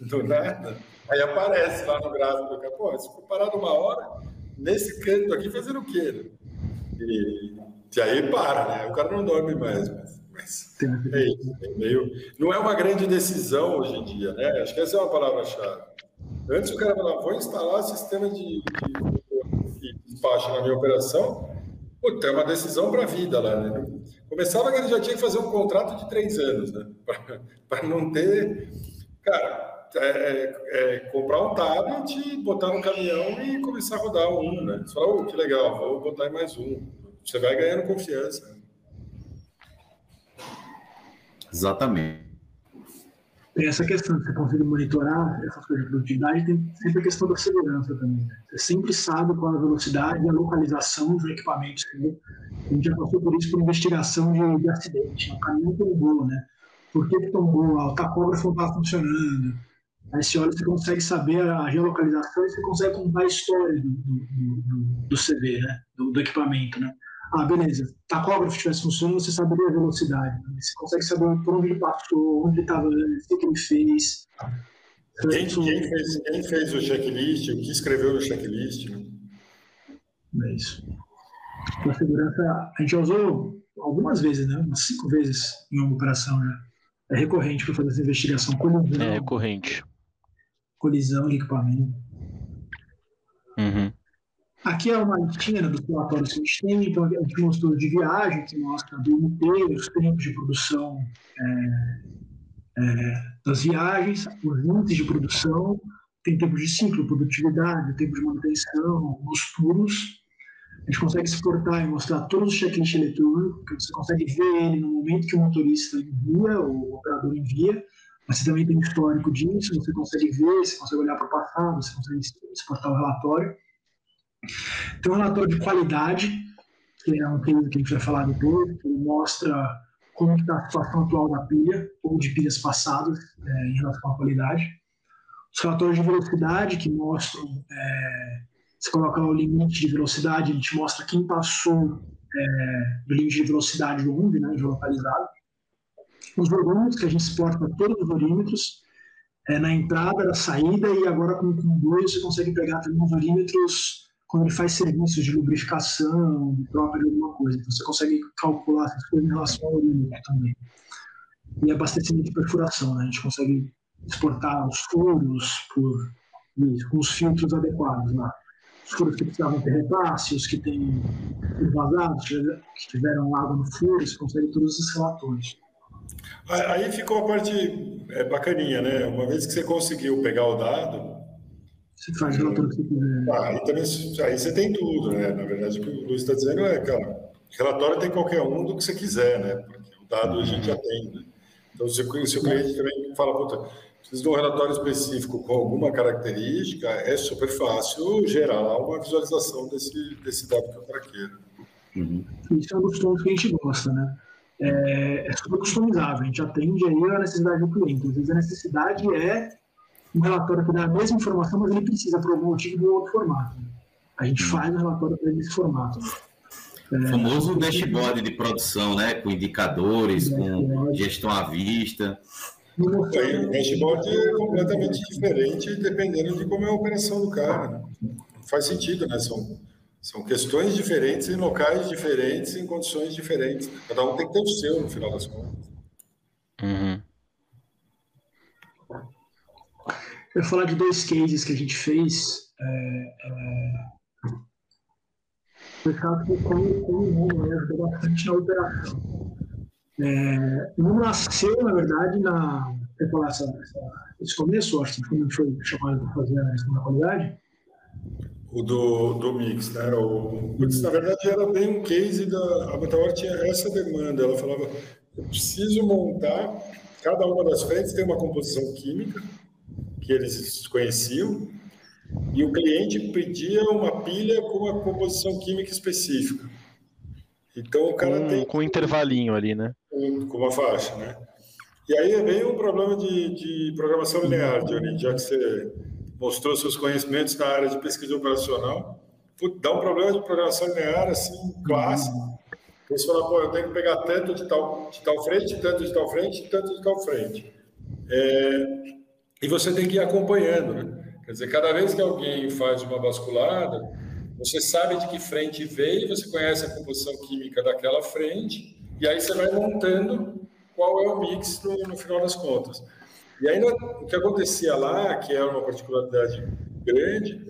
do, nada. Aí aparece lá no gráfico pô, se for parado uma hora, nesse canto aqui fazendo o quê? Né? E, e aí para, né? O cara não dorme mais. Mas, mas é isso, é meio, não é uma grande decisão hoje em dia, né? Acho que essa é uma palavra-chave. Antes o cara falava, vou instalar sistema de, de despacho na minha operação, puta, é uma decisão para a vida lá. Né? Começava que ele já tinha que fazer um contrato de três anos, né? Para não ter. Cara, é, é, é, comprar um tablet, botar no caminhão e começar a rodar um, né? Você fala, oh, que legal, vou botar mais um. Você vai ganhando confiança. Exatamente essa questão de você conseguir monitorar essas coisas de produtividade, tem sempre a questão da segurança também. Né? Você sempre sabe qual a velocidade e a localização dos equipamentos. A gente já passou por isso por investigação de, de acidente. O caminhão tombou, né? Por que, que tombou? O tacógrafo não estava funcionando. Aí você olha, você consegue saber a geolocalização e você consegue contar a história do, do, do, do CV, né? Do, do equipamento, né? Ah, beleza. Tacógrafo estivesse funcionando, você saberia a velocidade. Você consegue saber por onde ele passou, onde ele estava antes, o que ele fez. Quem, quem, fez, quem fez o checklist, o que escreveu no checklist? Né? É isso. A segurança, a gente já usou algumas vezes, né? Umas cinco vezes em uma operação já. É recorrente para fazer essa investigação. Colisão, é recorrente. Colisão de equipamento. Uhum. Aqui é uma né, dos relatórios que a gente tem, então a gente mostrou de viagem, que mostra do UP, os tempos de produção é, é, das viagens, os índices de produção, tem tempo de ciclo, produtividade, tempo de manutenção, os puros. A gente consegue exportar e mostrar todos os checklists eletrônicos, que você consegue ver ele no momento que o motorista envia, o operador envia, mas você também tem histórico disso, você consegue ver, você consegue olhar para o passado, você consegue exportar o relatório. Tem um relatório de qualidade, que é um tema que a gente vai falar depois, que mostra como está a situação atual da pilha ou de pilhas passadas é, em relação à qualidade. Os relatórios de velocidade, que mostram, é, você coloca o limite de velocidade, ele te mostra quem passou é, do limite de velocidade UMB, né, geolocalizado. Os volúmetros, que a gente exporta todos os orímetros, é, na entrada, na saída, e agora com, dois você consegue pegar também os orímetros quando ele faz serviços de lubrificação, de troca de alguma coisa. Então, você consegue calcular essas coisas em relação ao limite também. E abastecimento de perfuração, né? A gente consegue exportar os furos por, com os filtros adequados lá. Os furos que precisavam ter repasse, os que têm vazados, que tiveram água no furo, você consegue todos esses relatórios. Aí ficou a parte é, bacaninha, né? Uma vez que você conseguiu pegar o dado, você faz o relatório que você quiser. Ah, aí, também, aí você tem tudo, né? Na verdade, o que o Luiz está dizendo é, cara, relatório tem qualquer um do que você quiser, né? Porque o dado a gente já tem, né? Então, se, se o cliente também fala, puta, preciso de um relatório específico com alguma característica, é super fácil gerar uma visualização desse, desse dado que o cara queira. Uhum. Isso é um dos pontos que a gente gosta, né? É, é super customizável, a gente atende aí a necessidade do cliente. Às vezes a necessidade é um relatório que dá a mesma informação, mas ele precisa, por algum motivo, de um outro formato. A gente hum. faz o relatório para nesse formato. O é, famoso dashboard de produção, né? Com indicadores, com gestão à vista. O dashboard é completamente diferente dependendo de como é a operação do cara. Né? Faz sentido, né? São, são questões diferentes em locais diferentes, em condições diferentes. Cada um tem que ter o seu, no final das contas. Uhum. Eu vou falar de dois cases que a gente fez. É, é, caso como, como o Nuno né, ajudou bastante na operação. É, o Nuno nasceu, na verdade, na. Quer falar essa, essa, esse começo, acho que foi chamado para fazer a questão da qualidade? O do, do Mix, né? O, na verdade, era bem um case da. A Meteor tinha essa demanda. Ela falava: eu preciso montar. Cada uma das frentes tem uma composição química que eles conheciam, e o cliente pedia uma pilha com uma composição química específica. Então o cara com, tem. Com um intervalinho ali, né? Com uma faixa, né? E aí é bem um problema de, de programação linear, Johnny, já que você mostrou seus conhecimentos na área de pesquisa operacional. dá um problema de programação linear assim, clássico. Você fala, pô, eu tenho que pegar tanto de tal, de tal frente, tanto de tal frente, tanto de tal frente. É, e você tem que ir acompanhando, né? Quer dizer, cada vez que alguém faz uma basculada, você sabe de que frente veio, você conhece a composição química daquela frente, e aí você vai montando qual é o mix no, no final das contas. E aí, o que acontecia lá, que era uma particularidade grande,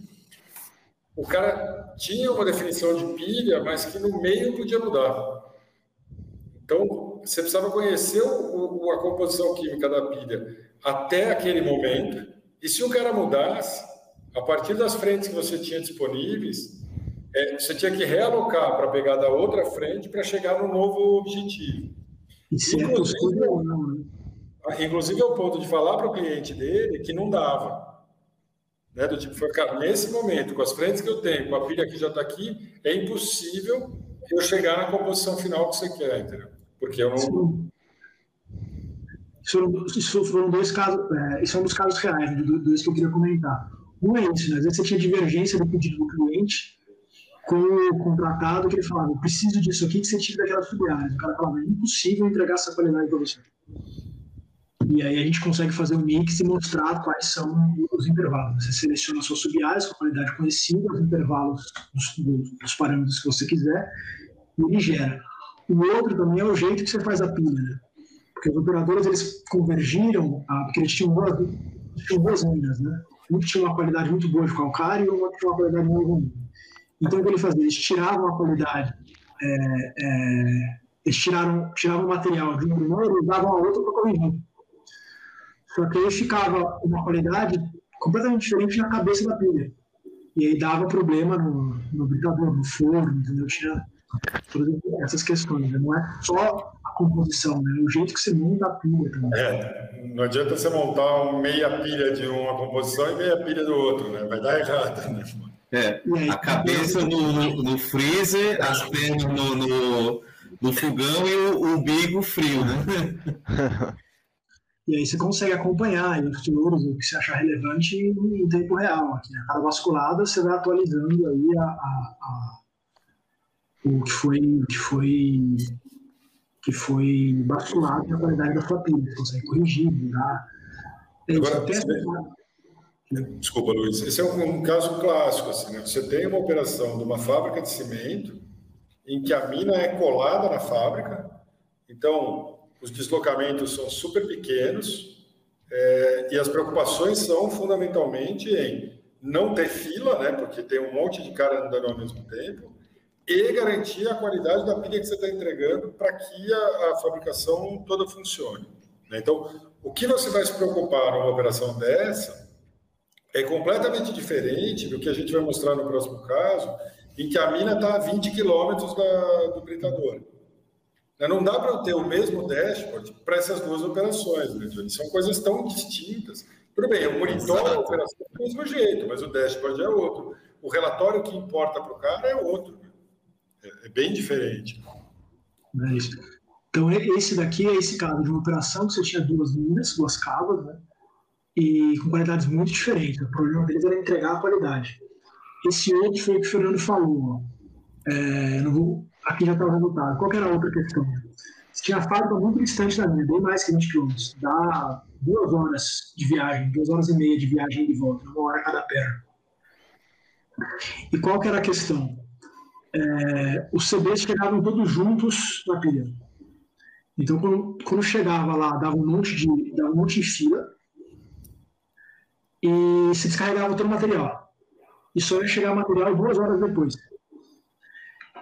o cara tinha uma definição de pilha, mas que no meio podia mudar. Então, você precisava conhecer o, a composição química da pilha até aquele momento, e se o cara mudasse, a partir das frentes que você tinha disponíveis, é, você tinha que realocar para pegar da outra frente para chegar no novo objetivo. Inclusive, né? inclusive, é o ponto de falar para o cliente dele que não dava. Né? Do tipo, foi, cara, nesse momento, com as frentes que eu tenho, com a pilha que já está aqui, é impossível eu chegar na composição final que você quer, entendeu? Porque eu não. Isso foram dois casos, é, isso é um dos casos reais, né, dois que eu queria comentar. Um é isso, né? às vezes você tinha divergência do pedido do cliente com o contratado, que ele falava, eu preciso disso aqui, que você tira daquelas filiais. O cara falava, é impossível entregar essa qualidade para você. E aí a gente consegue fazer um mix e mostrar quais são os intervalos. Você seleciona suas sub-áreas com qualidade conhecida, os intervalos dos, dos, parâmetros que você quiser, e ele gera. O outro também é o jeito que você faz a pilha, né? Porque os operadores, eles convergiram, a, porque eles tinham duas, tinham minas, né? Um que tinha uma qualidade muito boa de calcário e uma que tinha uma qualidade muito ruim. Então, o que ele fazia? Eles tiravam a qualidade, é, é, eles tiraram, tiravam o material de um primeiro e davam a outro para corrigir. Só que aí ficava uma qualidade completamente diferente na cabeça da pilha. E aí dava problema no, no britador, no forno, entendeu? Tinha essas questões. Né? Não é só a composição, né? É o jeito que você monta a pilha também. É, não adianta você montar meia pilha de uma composição e meia pilha do outro, né? Vai dar errado, né? É, a cabeça no, no, no, freezer, as pernas no, no, no fogão e o, umbigo frio, né? E aí você consegue acompanhar os tesouros, o que você achar relevante em tempo real. Aqui, a cada basculada você vai atualizando aí a, a, a, o que foi, que foi, que foi basculado na qualidade da sua pilha. Você consegue corrigir, mudar. Agora, Desculpa, Luiz. Esse é um, um, caso clássico. Assim, né? Você tem uma operação de uma fábrica de cimento em que a mina é colada na fábrica, então os deslocamentos são super pequenos é, e as preocupações são fundamentalmente em não ter fila, né, porque tem um monte de cara andando ao mesmo tempo, e garantir a qualidade da pilha que você está entregando para que a, a, fabricação toda funcione. Né? Então, o que você vai se preocupar numa operação dessa é completamente diferente do que a gente vai mostrar no próximo caso, em que a mina está a 20 quilômetros do britador. Né, não dá para ter o mesmo dashboard para essas duas operações, né, Johnny? São coisas tão distintas. Tudo bem, eu monitoro a operação do mesmo jeito, mas o dashboard é outro. O relatório que importa para o cara é outro. É, é bem diferente. É isso. Então, esse daqui é esse caso de uma operação que você tinha duas minas, duas cavas, né? e com qualidades muito diferentes. O problema deles era entregar a qualidade. Esse outro foi o que o Fernando falou. É, vou, aqui já está o resultado. Qual era a outra questão? Você tinha a fábrica muito distante da minha, bem mais que 20 quilômetros. Dá duas horas de viagem, duas horas e meia de viagem de volta, uma hora cada perna. E qual que era a questão? É, os CDs chegavam todos juntos na pilha. Então, quando, quando chegava lá, dava um monte de, dava um monte de fila, e se descarregava todo o material. E só ia chegar material duas horas depois.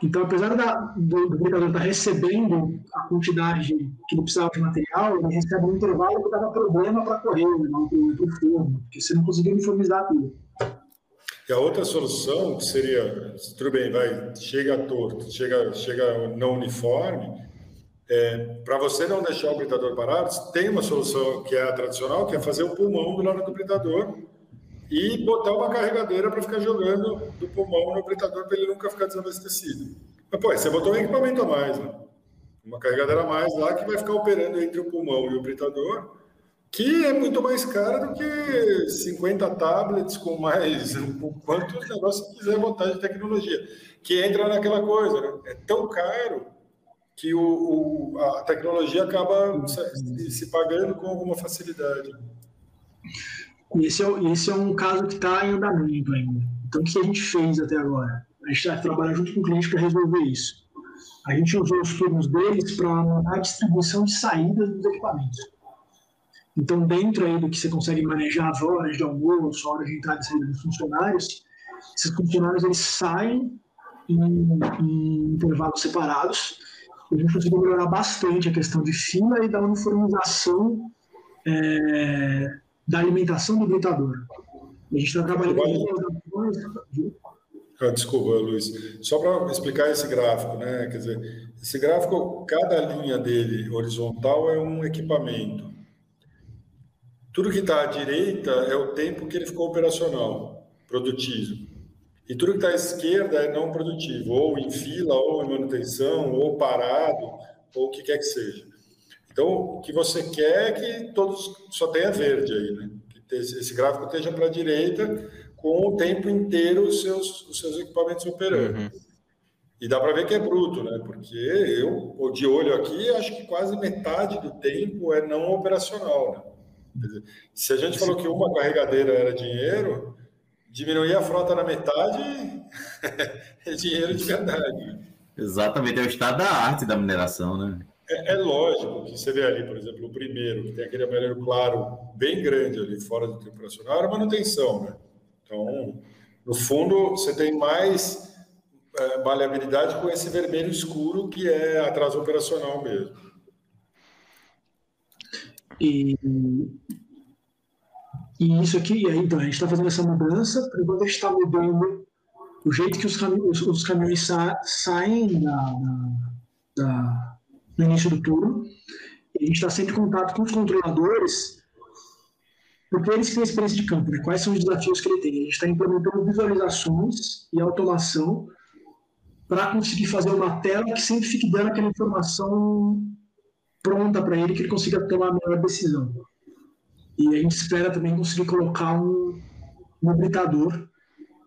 Então, apesar da, do, do estar tá recebendo a quantidade que ele precisava de material, ele recebe um intervalo que dava problema para correr, né, para o forno, porque você não conseguia uniformizar tudo. E a outra solução seria, tudo bem, vai, chega torto, chega, chega não uniforme, é, para você não deixar o britador parado, tem uma solução que é a tradicional, que é fazer o pulmão do lado do britador e botar uma carregadeira para ficar jogando do pulmão no britador para ele nunca ficar desabastecido. Mas, pô, você botou um equipamento a mais, né? Uma carregadeira a mais lá que vai ficar operando entre o pulmão e o britador que é muito mais cara do que 50 tablets com mais quantos negócios quiser botar de tecnologia, que entra naquela coisa, né? é tão caro que o, o, a tecnologia acaba se, se, pagando com alguma facilidade. Esse é, esse é um caso que está em andamento ainda. Então, o que a gente fez até agora? A gente vai trabalhar junto com o cliente para resolver isso. A gente usou os turnos deles para a distribuição de saídas dos equipamentos. Então, dentro aí do que você consegue manejar as horas de almoço, horas de entrada e saída dos funcionários, esses funcionários eles saem em, em intervalos separados. A gente conseguiu melhorar bastante a questão de fila e da uniformização é, da alimentação do gritador. A gente está trabalhando com ah, desculpa, Luiz. Só para explicar esse gráfico, né? Quer dizer, esse gráfico, cada linha dele horizontal é um equipamento. Tudo que está à direita é o tempo que ele ficou operacional, produtivo. E tudo que está à esquerda é não produtivo, ou em fila, ou em manutenção, ou parado, ou o que quer que seja. Então, o que você quer é que todos só tenha verde aí, né? Que esse gráfico esteja para a direita com o tempo inteiro os seus, os seus equipamentos operando. Uhum. E dá para ver que é bruto, né? Porque eu, de olho aqui, acho que quase metade do tempo é não operacional, né? Dizer, se a gente falou que uma carregadeira era dinheiro, diminuir a frota na metade é dinheiro de verdade. Exatamente, é o estado da arte da mineração, né? É, é, lógico que você vê ali, por exemplo, o primeiro, que tem aquele amarelo claro bem grande ali fora do tempo operacional, era manutenção, né? Então, no fundo, você tem mais é, maleabilidade com esse vermelho escuro que é atraso operacional mesmo. E, e isso aqui, então, a gente está fazendo essa mudança, enquanto a gente está mudando o jeito que os, caminhões, os caminhões sa, saem da, da, no início do turno. A gente está sempre em contato com os controladores, porque eles têm experiência de campo, né? quais são os desafios que ele tem. A gente está implementando visualizações e automação para conseguir fazer uma tela que sempre fique dando aquela informação pronta para ele, que ele consiga tomar a melhor decisão. E a gente espera também conseguir colocar um, um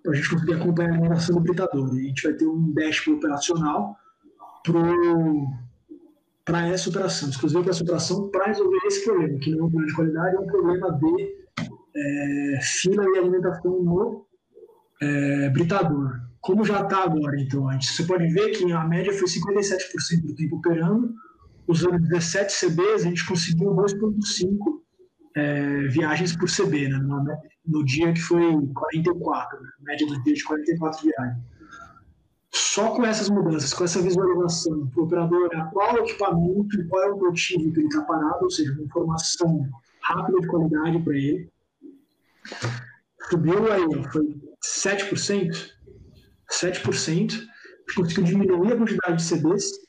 para a gente conseguir acompanhar a mineração do habilitador. E a gente vai ter um dashboard operacional para essa operação, exclusivo para essa operação, para resolver esse problema, que não é um problema de qualidade, é um problema de é, fila e alimentação no é, britador. Como já está agora, então, a gente, você pode ver que a média foi 57% do tempo operando, usando 17 CBs, a gente conseguiu 2,5 é, viagens por CB, né, no, no, dia que foi 44, né, média do dia de 44 viagens. Só com essas mudanças, com essa visualização para o operador, qual é o equipamento, qual é o motivo que ele está parado, ou seja, uma informação rápida de qualidade para ele. Subiu aí, foi 7%, 7%, conseguiu diminuir a quantidade de CBs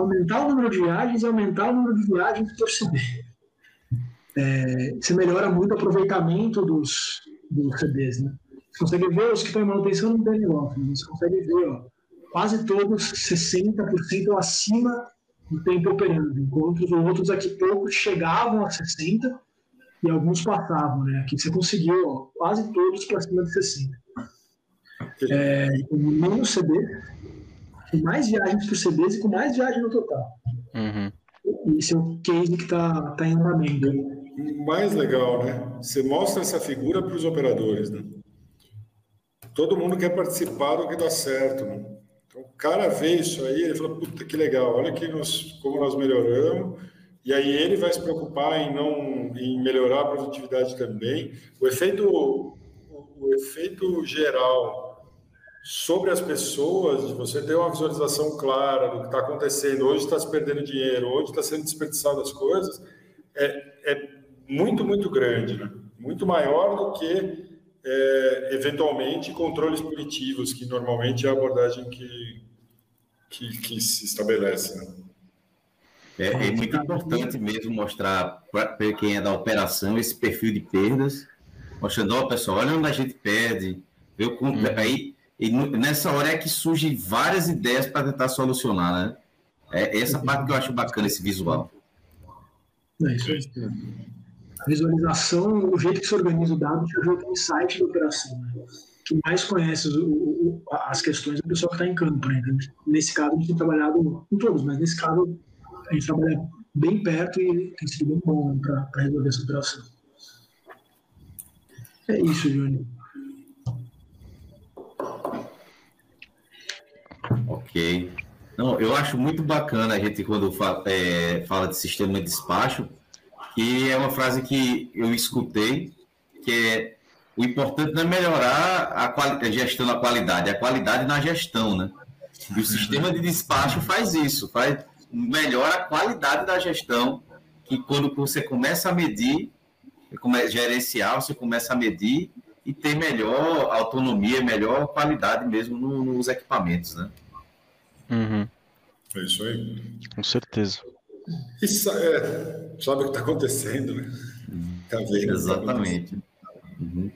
aumentar o número de viagens e aumentar o número de viagens por CD. É, você melhora muito o aproveitamento dos, dos CDs, né? Você consegue ver os que estão em manutenção não tem negócio, você consegue ver ó, quase todos 60% acima do tempo operando, enquanto os outros aqui poucos chegavam a 60% e alguns passavam, né? Aqui você conseguiu ó, quase todos para cima de 60%. É, menos CD, com mais viagens por CBs e com mais viagens no total. Uhum. Esse é o case que está tá em andamento. O mais legal, né? Você mostra essa figura para os operadores, né? Todo mundo quer participar do que dá certo, né? Então, o cara vê isso aí, ele fala, puta, que legal, olha que nós, como nós melhoramos, e aí ele vai se preocupar em não em melhorar a produtividade também. O efeito, o, o efeito geral sobre as pessoas, de você ter uma visualização clara do que está acontecendo, hoje está se perdendo dinheiro, hoje está sendo desperdiçado as coisas, é, é muito, muito grande, né? muito maior do que, é, eventualmente, controles punitivos, que normalmente é a abordagem que, que, que se estabelece. Né? É, é, muito importante mesmo mostrar para quem é da operação esse perfil de perdas, mostrando, ó, pessoal, olha onde a gente perde, eu, uhum. aí e nessa hora é que surgem várias ideias para tentar solucionar, né? É essa parte que eu acho bacana, esse visual. É isso visualização, o jeito que se organiza o dado, te ajuda no insight da operação. Né? Que mais conhece o, o, as questões é o pessoal que está em campo. Né? Então, nesse caso, a gente tem trabalhado, em todos, mas nesse caso, a gente trabalha bem perto e tem sido bem bom né, para resolver essa operação. É isso, Júnior. Ok. Não, eu acho muito bacana a gente, quando fala, é, fala de sistema de despacho, que é uma frase que eu escutei, que é o importante não é melhorar a, a gestão da qualidade, é a qualidade na gestão, né? E o sistema de despacho faz isso, faz melhora a qualidade da gestão, que quando você começa a medir, gerenciar, você começa a medir e ter melhor autonomia, melhor qualidade mesmo no, nos equipamentos, né? Uhum. É isso aí. Com certeza. Isso é, sabe o que está acontecendo, né? Tá vendo, Exatamente. Uhum.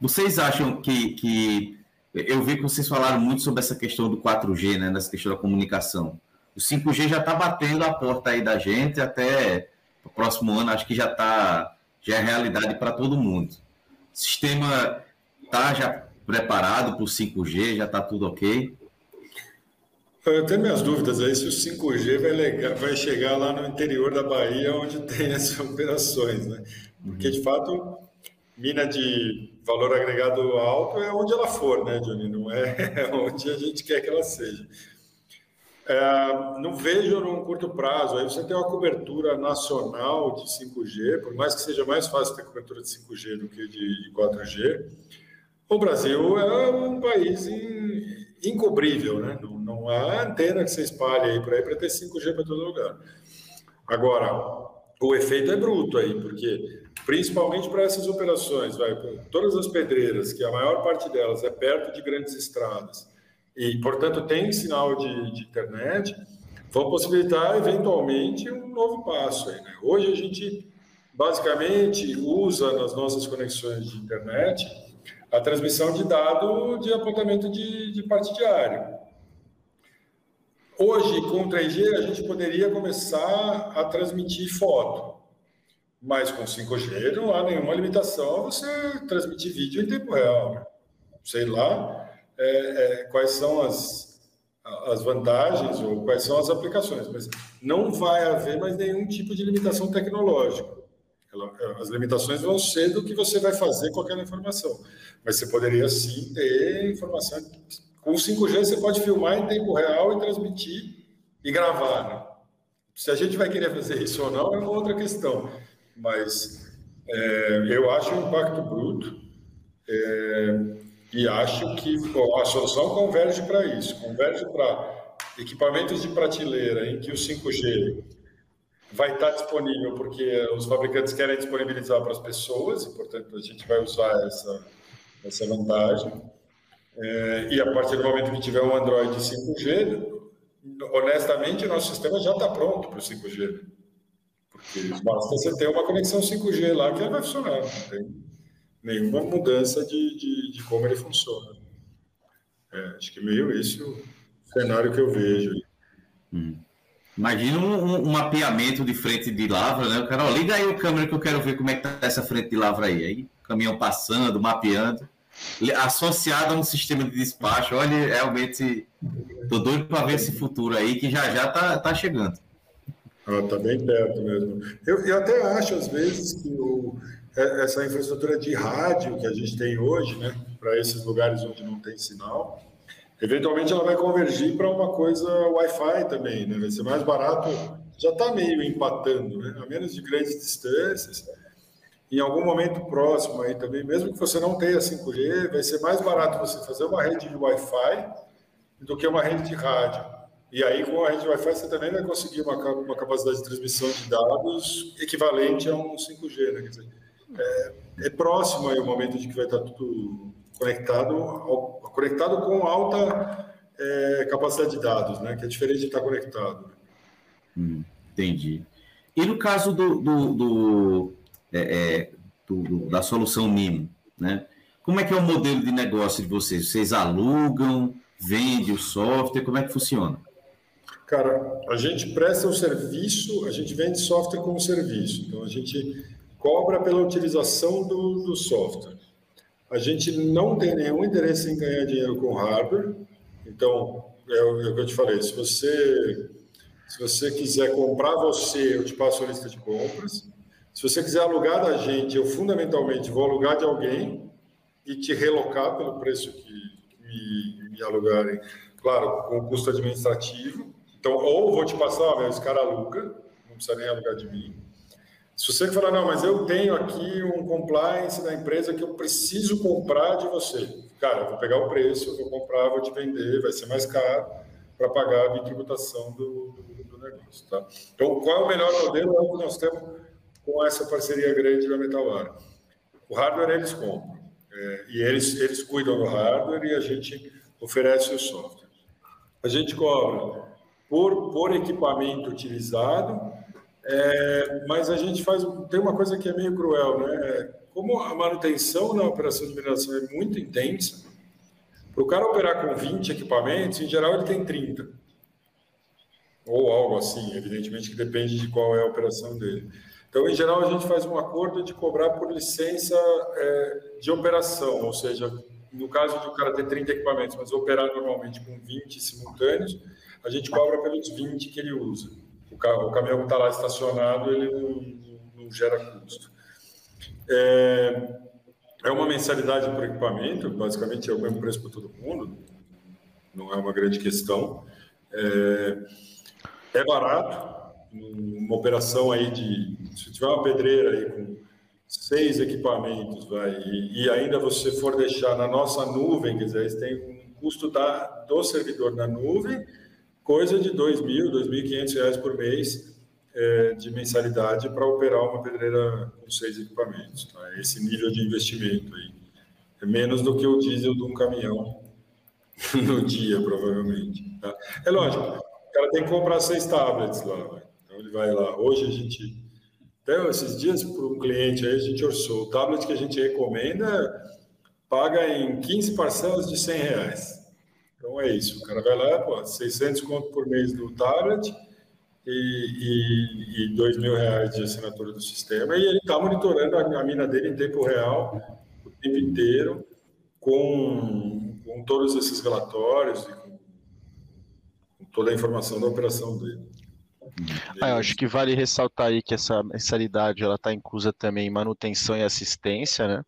Vocês acham que, que. Eu vi que vocês falaram muito sobre essa questão do 4G, né? Nessa questão da comunicação. O 5G já está batendo a porta aí da gente, até o próximo ano acho que já está. Já é realidade para todo mundo. O sistema está já preparado para o 5G, já está tudo ok? Eu tenho minhas dúvidas aí se o 5G vai, legar, vai chegar lá no interior da Bahia, onde tem essas operações, né? Porque, de fato, mina de valor agregado alto é onde ela for, né, Johnny? Não é onde a gente quer que ela seja. É, não vejo num curto prazo. Aí você tem uma cobertura nacional de 5G, por mais que seja mais fácil ter cobertura de 5G do que de 4G. O Brasil é um país incobrível, né? Não, não há antena que você espalhe aí por aí para ter 5G para todo lugar. Agora, o efeito é bruto aí, porque principalmente para essas operações, vai, todas as pedreiras, que a maior parte delas é perto de grandes estradas, e, portanto, tem sinal de, de internet, vão possibilitar, eventualmente, um novo passo. Aí, né? Hoje, a gente, basicamente, usa nas nossas conexões de internet a transmissão de dado de apontamento de, de diária. Hoje, com 3G, a gente poderia começar a transmitir foto, mas com 5G não há nenhuma limitação a você transmitir vídeo em tempo real. Né? Sei lá é, é, quais são as, as vantagens ou quais são as aplicações, mas não vai haver mais nenhum tipo de limitação tecnológica. As limitações vão ser do que você vai fazer com aquela informação. Mas você poderia sim ter informação. Com 5G você pode filmar em tempo real e transmitir e gravar. Né? Se a gente vai querer fazer isso ou não é uma outra questão. Mas é, eu acho um impacto bruto é, e acho que a solução converge para isso converge para equipamentos de prateleira em que o 5G vai estar disponível porque os fabricantes querem disponibilizar para as pessoas e, portanto, a gente vai usar essa, essa vantagem. É, e a partir do momento que tiver um Android 5G, honestamente, o nosso sistema já está pronto para o 5G. Porque basta você ter uma conexão 5G lá que vai funcionar. Não tem nenhuma mudança de, de, de como ele funciona. É, acho que meio esse o cenário que eu vejo. Hum. Imagina um, um, mapeamento de frente de lavra, né? O cara, ó, liga aí o câmera que eu quero ver como é que tá essa frente de lavra aí. Aí, caminhão passando, mapeando, associado a um sistema de despacho. Olha, realmente, tô doido para ver esse futuro aí que já já tá, tá chegando. Ah, tá bem perto mesmo. Eu, eu até acho, às vezes, que o, é, essa infraestrutura de rádio que a gente tem hoje, né, para esses lugares onde não tem sinal, Eventualmente ela vai convergir para uma coisa Wi-Fi também, né? Vai ser mais barato, já está meio empatando, né? A menos de grandes distâncias. Em algum momento próximo aí também, mesmo que você não tenha 5G, vai ser mais barato você fazer uma rede de Wi-Fi do que uma rede de rádio. E aí, com a rede de Wi-Fi, você também vai conseguir uma, uma capacidade de transmissão de dados equivalente a um 5G, né? Quer dizer, é, é próximo aí o momento de que vai estar tudo conectado, ao, conectado com alta é, capacidade de dados, né? Que é diferente de estar conectado. Hum, entendi. E no caso do, do, do, é, é, do, da solução MIMO, né? Como é que é o modelo de negócio de vocês? Vocês alugam, vendem o software? Como é que funciona? Cara, a gente presta o serviço, a gente vende software como serviço. Então, a gente cobra pela utilização do, do software. A gente não tem nenhum interesse em ganhar dinheiro com hardware, então é o, é o que eu te falei. Se você se você quiser comprar você, eu te passo a lista de compras. Se você quiser alugar da gente, eu fundamentalmente vou alugar de alguém e te relocar pelo preço que, me, me alugarem. Claro, com custo administrativo. Então, ou vou te passar, ó, esse cara aluga, não precisa nem alugar de mim. Se você falar, não, mas eu tenho aqui um compliance da empresa que eu preciso comprar de você. Cara, eu vou pegar o preço, vou comprar, vou te vender, vai ser mais caro para pagar a bitributação do, do, do, negócio. Tá? Então, qual é o melhor modelo? É o que nós temos com essa parceria grande da Metalware. O hardware eles compram, é, e eles, eles cuidam do hardware e a gente oferece o software. A gente cobra por, por equipamento utilizado, é, mas a gente faz. Tem uma coisa que é meio cruel, né? Como a manutenção na operação de mineração é muito intensa, para o cara operar com 20 equipamentos, em geral ele tem 30. Ou algo assim, evidentemente que depende de qual é a operação dele. Então, em geral, a gente faz um acordo de cobrar por licença é, de operação, ou seja, no caso de o cara ter 30 equipamentos, mas operar normalmente com 20 simultâneos, a gente cobra pelos 20 que ele usa. O, carro, o caminhão que está lá estacionado, ele não, não, gera custo. É, é uma mensalidade por equipamento, basicamente é o mesmo preço para todo mundo, não é uma grande questão. É, é barato, uma operação aí de. Se tiver uma pedreira aí com seis equipamentos, vai, e, e ainda você for deixar na nossa nuvem, quer dizer, tem um custo da, do servidor na nuvem, coisa de R$ 2.000, R$ 2.500 por mês é, de mensalidade para operar uma pedreira com seis equipamentos. Tá? Esse nível de investimento aí. É menos do que o diesel de um caminhão no dia, provavelmente. Tá? É lógico, o cara tem que comprar seis tablets lá. Então ele vai lá. Hoje a gente. Até esses dias, para um cliente aí, a gente orçou. O tablet que a gente recomenda paga em 15 parcelas de 100 reais. Então é isso. O cara vai lá, pô, 600 conto por mês do tablet e, e, e dois mil reais de assinatura do sistema, e ele está monitorando a, a, mina dele em tempo real, o tempo inteiro, com, com todos esses relatórios e com, com toda a informação da operação dele. Ah, eu acho que vale ressaltar aí que essa mensalidade ela está inclusa também em manutenção e assistência, né?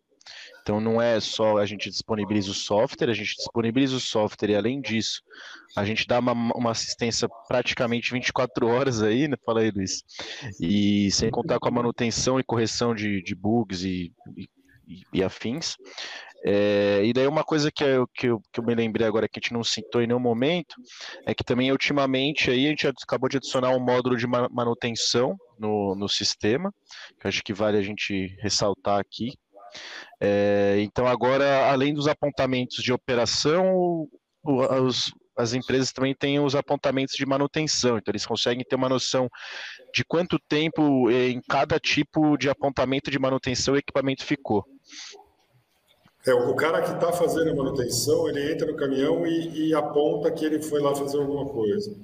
Então não é só a gente disponibiliza o software, a gente disponibiliza o software e além disso, a gente dá uma, uma assistência praticamente 24 horas aí, né? Fala aí, Luiz. E sem contar com a manutenção e correção de, de bugs e, e, e afins. É, e daí uma coisa que eu, que, eu, que eu me lembrei agora que a gente não citou em nenhum momento é que também ultimamente aí a gente acabou de adicionar um módulo de manutenção no, no sistema, que acho que vale a gente ressaltar aqui. É, então, agora, além dos apontamentos de operação, os, as empresas também têm os apontamentos de manutenção, então eles conseguem ter uma noção de quanto tempo é, em cada tipo de apontamento de manutenção o equipamento ficou. É, o cara que está fazendo a manutenção, ele entra no caminhão e, e aponta que ele foi lá fazer alguma coisa.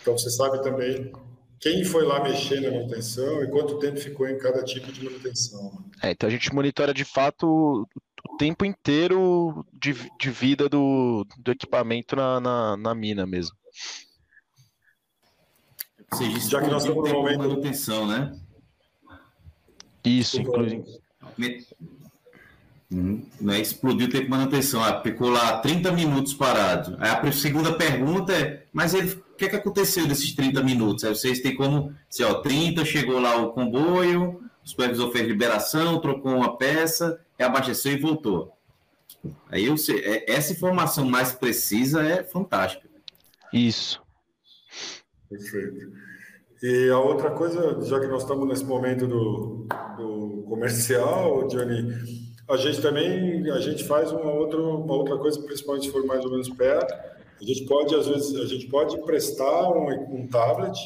Então você sabe também quem foi lá mexer na manutenção e quanto tempo ficou em cada tipo de manutenção. É, então a gente monitora de fato o tempo inteiro de, de vida do, do equipamento na, na, na mina mesmo. Seja, Já que nós estamos no momento de manutenção, né? Isso, inclusive. Uhum. Não é explodir o tempo de manutenção. Ah, ficou lá 30 minutos parado. Aí a segunda pergunta é: mas ele, o que, é que aconteceu nesses 30 minutos? Aí vocês têm como, se ó, 30 chegou lá o comboio, o supervisor fez liberação, trocou uma peça, reabasteceu e voltou. Aí eu sei, é, essa informação mais precisa é fantástica. Isso. Perfeito. E a outra coisa, já que nós estamos nesse momento do, do comercial, Johnny, a gente também a gente faz uma outra, uma outra coisa, principalmente se for mais ou menos perto. A gente pode, às vezes, a gente pode emprestar um, um tablet,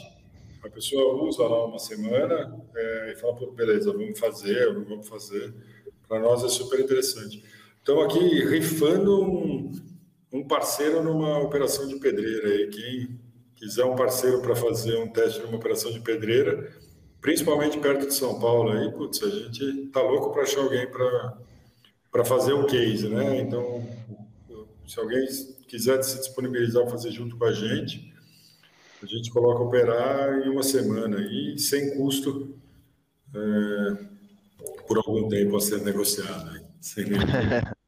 a pessoa usa lá uma semana é, e fala, Pô, beleza, vamos fazer, não vamos fazer. Para nós é super interessante. Estamos aqui rifando um, um parceiro numa operação de pedreira. E quem quiser um parceiro para fazer um teste numa operação de pedreira, principalmente perto de São Paulo, aí, putz, a gente tá louco para achar alguém para fazer o case, né? Então, se alguém quiser se disponibilizar fazer junto com a gente, a gente coloca operar em uma semana e sem custo é, por algum tempo a ser negociado. Sem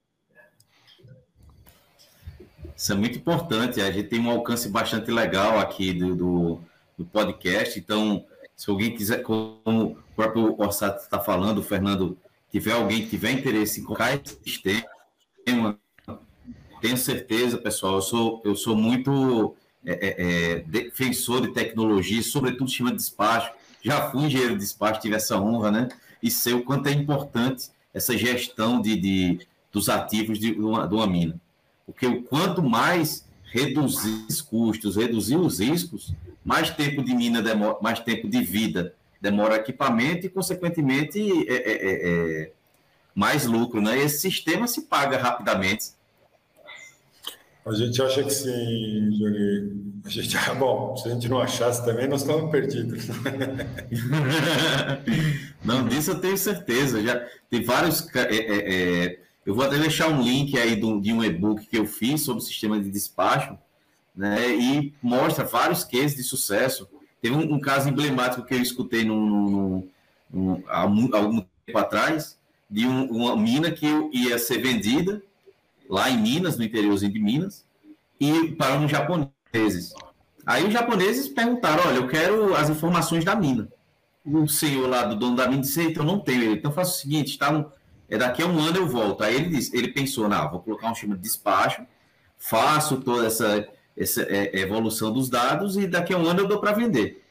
Isso é muito importante. A gente tem um alcance bastante legal aqui do, do, do podcast. Então, se alguém quiser, como o próprio Orsato está falando, o Fernando, tiver alguém que tiver interesse em colocar esse sistema, tenho certeza, pessoal, eu sou, eu sou muito é, é, é defensor de tecnologia, sobretudo sistema de despacho. Já fui engenheiro de despacho, tive essa honra, né? E sei o quanto é importante essa gestão de, de dos ativos de uma, de uma mina. Porque o quanto mais reduzir os custos, reduzir os riscos, mais tempo de mina demora, mais tempo de vida demora equipamento e, consequentemente, é, é, é, é mais lucro. Né? Esse sistema se paga rapidamente. A gente acha que sim, Júlio. A gente, ah, bom, se a gente não achasse também, nós estamos perdidos. não, disso eu tenho certeza. Já tem vários. É, é, é, eu vou até deixar um link aí do, de um e-book que eu fiz sobre o sistema de despacho, né? E mostra vários cases de sucesso. Teve um, um caso emblemático que eu escutei num, há algum tempo atrás, de um, uma mina que ia ser vendida lá em Minas, no interiorzinho de Minas, e para uns japoneses. Aí os japoneses perguntaram: olha, eu quero as informações da mina. O senhor lá do dono da mina disse: então não tenho. Ele, então faça o seguinte: está no, é daqui a um ano eu volto. Aí ele disse, ele pensou: não, vou colocar um sistema de despacho, faço toda essa, essa é, evolução dos dados e daqui a um ano eu dou para vender.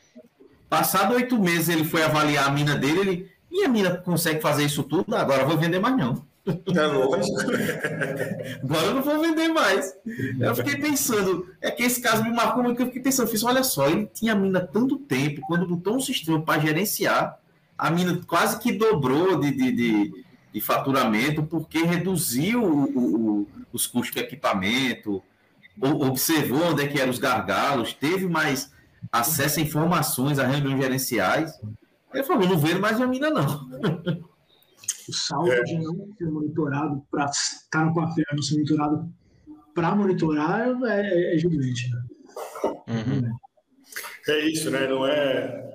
Passado oito meses ele foi avaliar a mina dele, ele, minha mina consegue fazer isso tudo, agora eu vou vender mais não. É lógico. Agora eu não vou vender mais. Eu fiquei pensando, é que esse caso me marcou muito, eu fiquei pensando, fiz, olha só, ele tinha a mina tanto tempo, quando botou um sistema para gerenciar, a mina quase que dobrou de, de, de, de faturamento, porque reduziu o, o, os custos de equipamento, observou onde é que eram os gargalos, teve mais acesso a informações, a reuniões gerenciais. Ele falou, não vejo mais a mina não. O salto é. de não ser monitorado para estar no papel, não ser monitorado para monitorar é, é, gigante. Né? Uhum. É isso, né? Não é.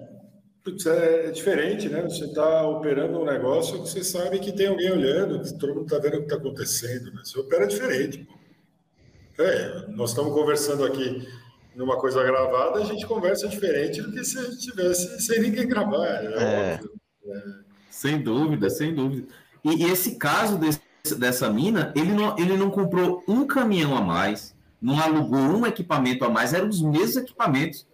É diferente, né? Você está operando um negócio que você sabe que tem alguém olhando, que todo mundo está vendo o que está acontecendo. Né? Você opera diferente. É, nós estamos conversando aqui numa coisa gravada, a gente conversa diferente do que se a gente tivesse sem ninguém gravar. É, é. óbvio. É. Sem dúvida, sem dúvida. E, e esse caso desse, dessa mina, ele não, ele não comprou um caminhão a mais, não alugou um equipamento a mais, eram os mesmos equipamentos.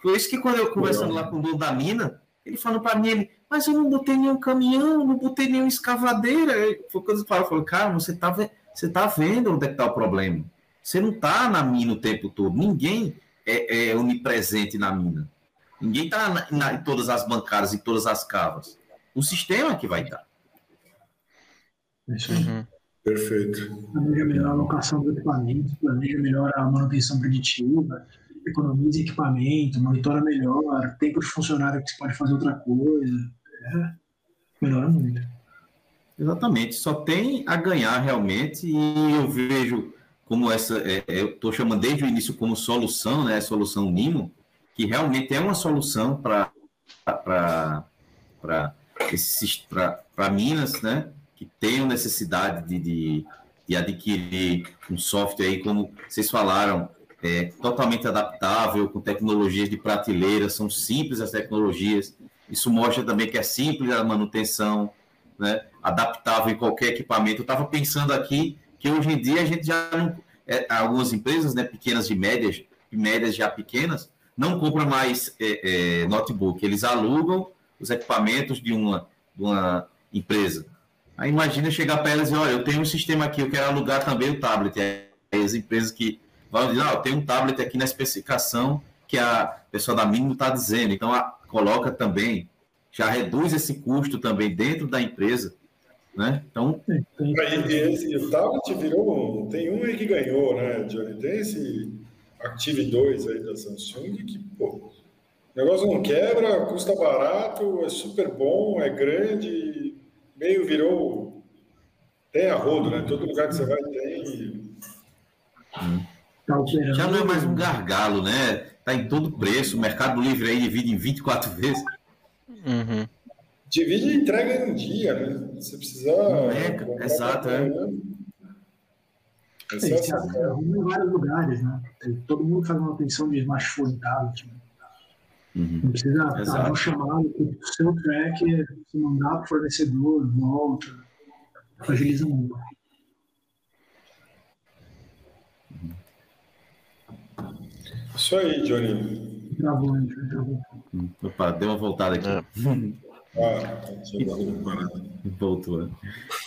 Foi isso que quando eu conversando lá com o dono da mina, ele falou para mim, ele, mas eu não botei nenhum caminhão, não botei nenhuma escavadeira. Foi quando eu falei, cara, você tá, você tá vendo onde é que tá o problema. Você não tá na mina o tempo todo. Ninguém é, é onipresente na mina. Ninguém tá na, em todas as bancadas, em todas as cavas o sistema que vai dar. Uhum. Perfeito. Planeja melhor a alocação do equipamento, planeja melhor a manutenção preditiva, economiza equipamento, monitora melhor, tempo de funcionário que você pode fazer outra coisa. É, melhora muito. Exatamente, só tem a ganhar realmente, e eu vejo como essa, é, eu estou chamando desde o início como solução, né, solução Nimo, que realmente é uma solução para para Minas, né, que tenham necessidade de, de, de, adquirir um software aí, como vocês falaram, é, totalmente adaptável, com tecnologias de prateleira, são simples as tecnologias. Isso mostra também que é simples a manutenção, né, adaptável em qualquer equipamento. Eu estava pensando aqui que hoje em dia a gente já não, é, algumas empresas, né, pequenas de médias, médias já pequenas, não compram mais é, é, notebook, eles alugam os equipamentos de uma, de uma empresa. Aí imagina chegar para elas e olha, eu tenho um sistema aqui, eu quero alugar também o tablet. Aí as empresas que vão dizer, ah, eu tenho um tablet aqui na especificação que a pessoa da mínimo está dizendo. Então, a, coloca também, já reduz esse custo também dentro da empresa. Né? Então, e esse, o tablet virou, tem um aí que ganhou, né, Johnny? Tem esse Active 2 aí da Samsung que, pô, O negócio não quebra, custa barato, é super bom, é grande, meio virou. Tem a rodo, né? Todo lugar que você vai tem. Já não é mais um gargalo, né? Tá em todo preço. O Mercado Livre aí divide em 24 vezes. Uhum. Divide e entrega em um dia, né? Você precisa. É, exato, é. É, você arruma em vários lugares, né? Todo mundo faz uma atenção de smartphone tablet. Né? Uhum. Não precisa estar no chamado, o seu tracker, você mandar para o fornecedor, volta, agiliza muito. Isso aí, Johnny. Travou, travou. Opa, deu uma voltada aqui. É. Voltou.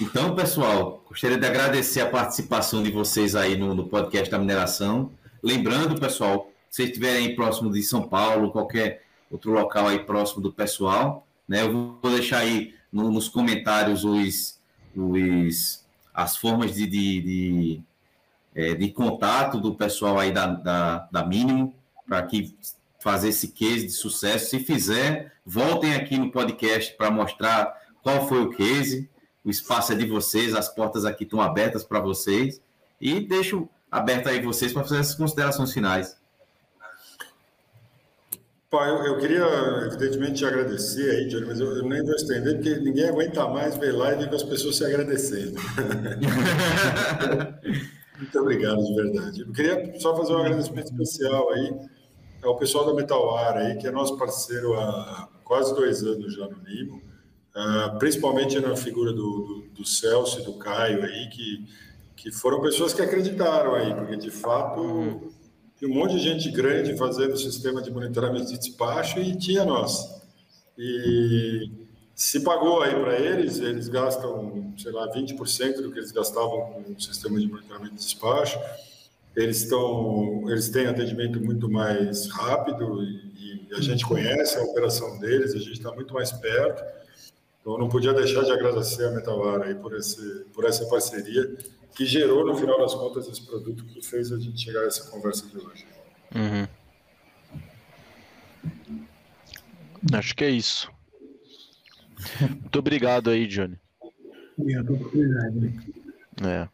Então, pessoal, gostaria de agradecer a participação de vocês aí no, no podcast da mineração. Lembrando, pessoal, se vocês estiverem próximo de São Paulo, qualquer outro local aí próximo do pessoal, né? Eu vou deixar aí no, nos comentários os, os, as formas de, de, de, é, de contato do pessoal aí da, da, da Mínimo, para que fazer esse case de sucesso. Se fizer, voltem aqui no podcast para mostrar qual foi o case. O espaço é de vocês, as portas aqui estão abertas para vocês. E deixo aberto aí vocês para fazer essas considerações finais. Pai, eu, eu, queria, evidentemente, te agradecer aí, Johnny, mas eu, eu, nem vou estender, porque ninguém aguenta mais ver live com as pessoas se agradecendo. Muito obrigado, de verdade. Eu queria só fazer um agradecimento especial aí ao pessoal da Metalware aí, que é nosso parceiro há quase dois anos já no Limo, uh, principalmente na figura do, do, do, Celso e do Caio aí, que, que foram pessoas que acreditaram aí, porque de fato tinha um monte de gente grande fazendo sistema de monitoramento de despacho e tinha nós. E se pagou aí para eles, eles gastam, sei lá, 20% do que eles gastavam com o sistema de monitoramento de despacho. Eles estão, eles têm atendimento muito mais rápido e, e a gente conhece a operação deles, a gente está muito mais perto. Então, não podia deixar de agradecer a Metavara aí por, esse, por essa parceria que gerou, no final das contas, esse produto que fez a gente chegar a essa conversa de hoje. Uhum. Acho que é isso. Muito obrigado aí, Johnny. Obrigado por oportunidade. É.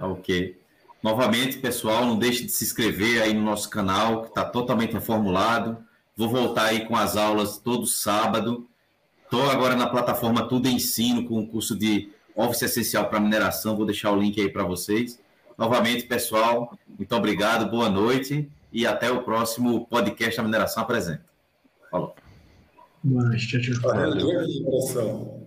Ok. Novamente, pessoal, não deixe de se inscrever aí no nosso canal, que está totalmente reformulado. Vou voltar aí com as aulas todo sábado. Estou agora na plataforma Tudo Ensino, com o curso de Office Essencial para Mineração. Vou deixar o link aí para vocês. Novamente, pessoal, muito obrigado, boa noite e até o próximo podcast da Mineração Apresenta. Falou. Boa noite, tchau, tchau. Valeu,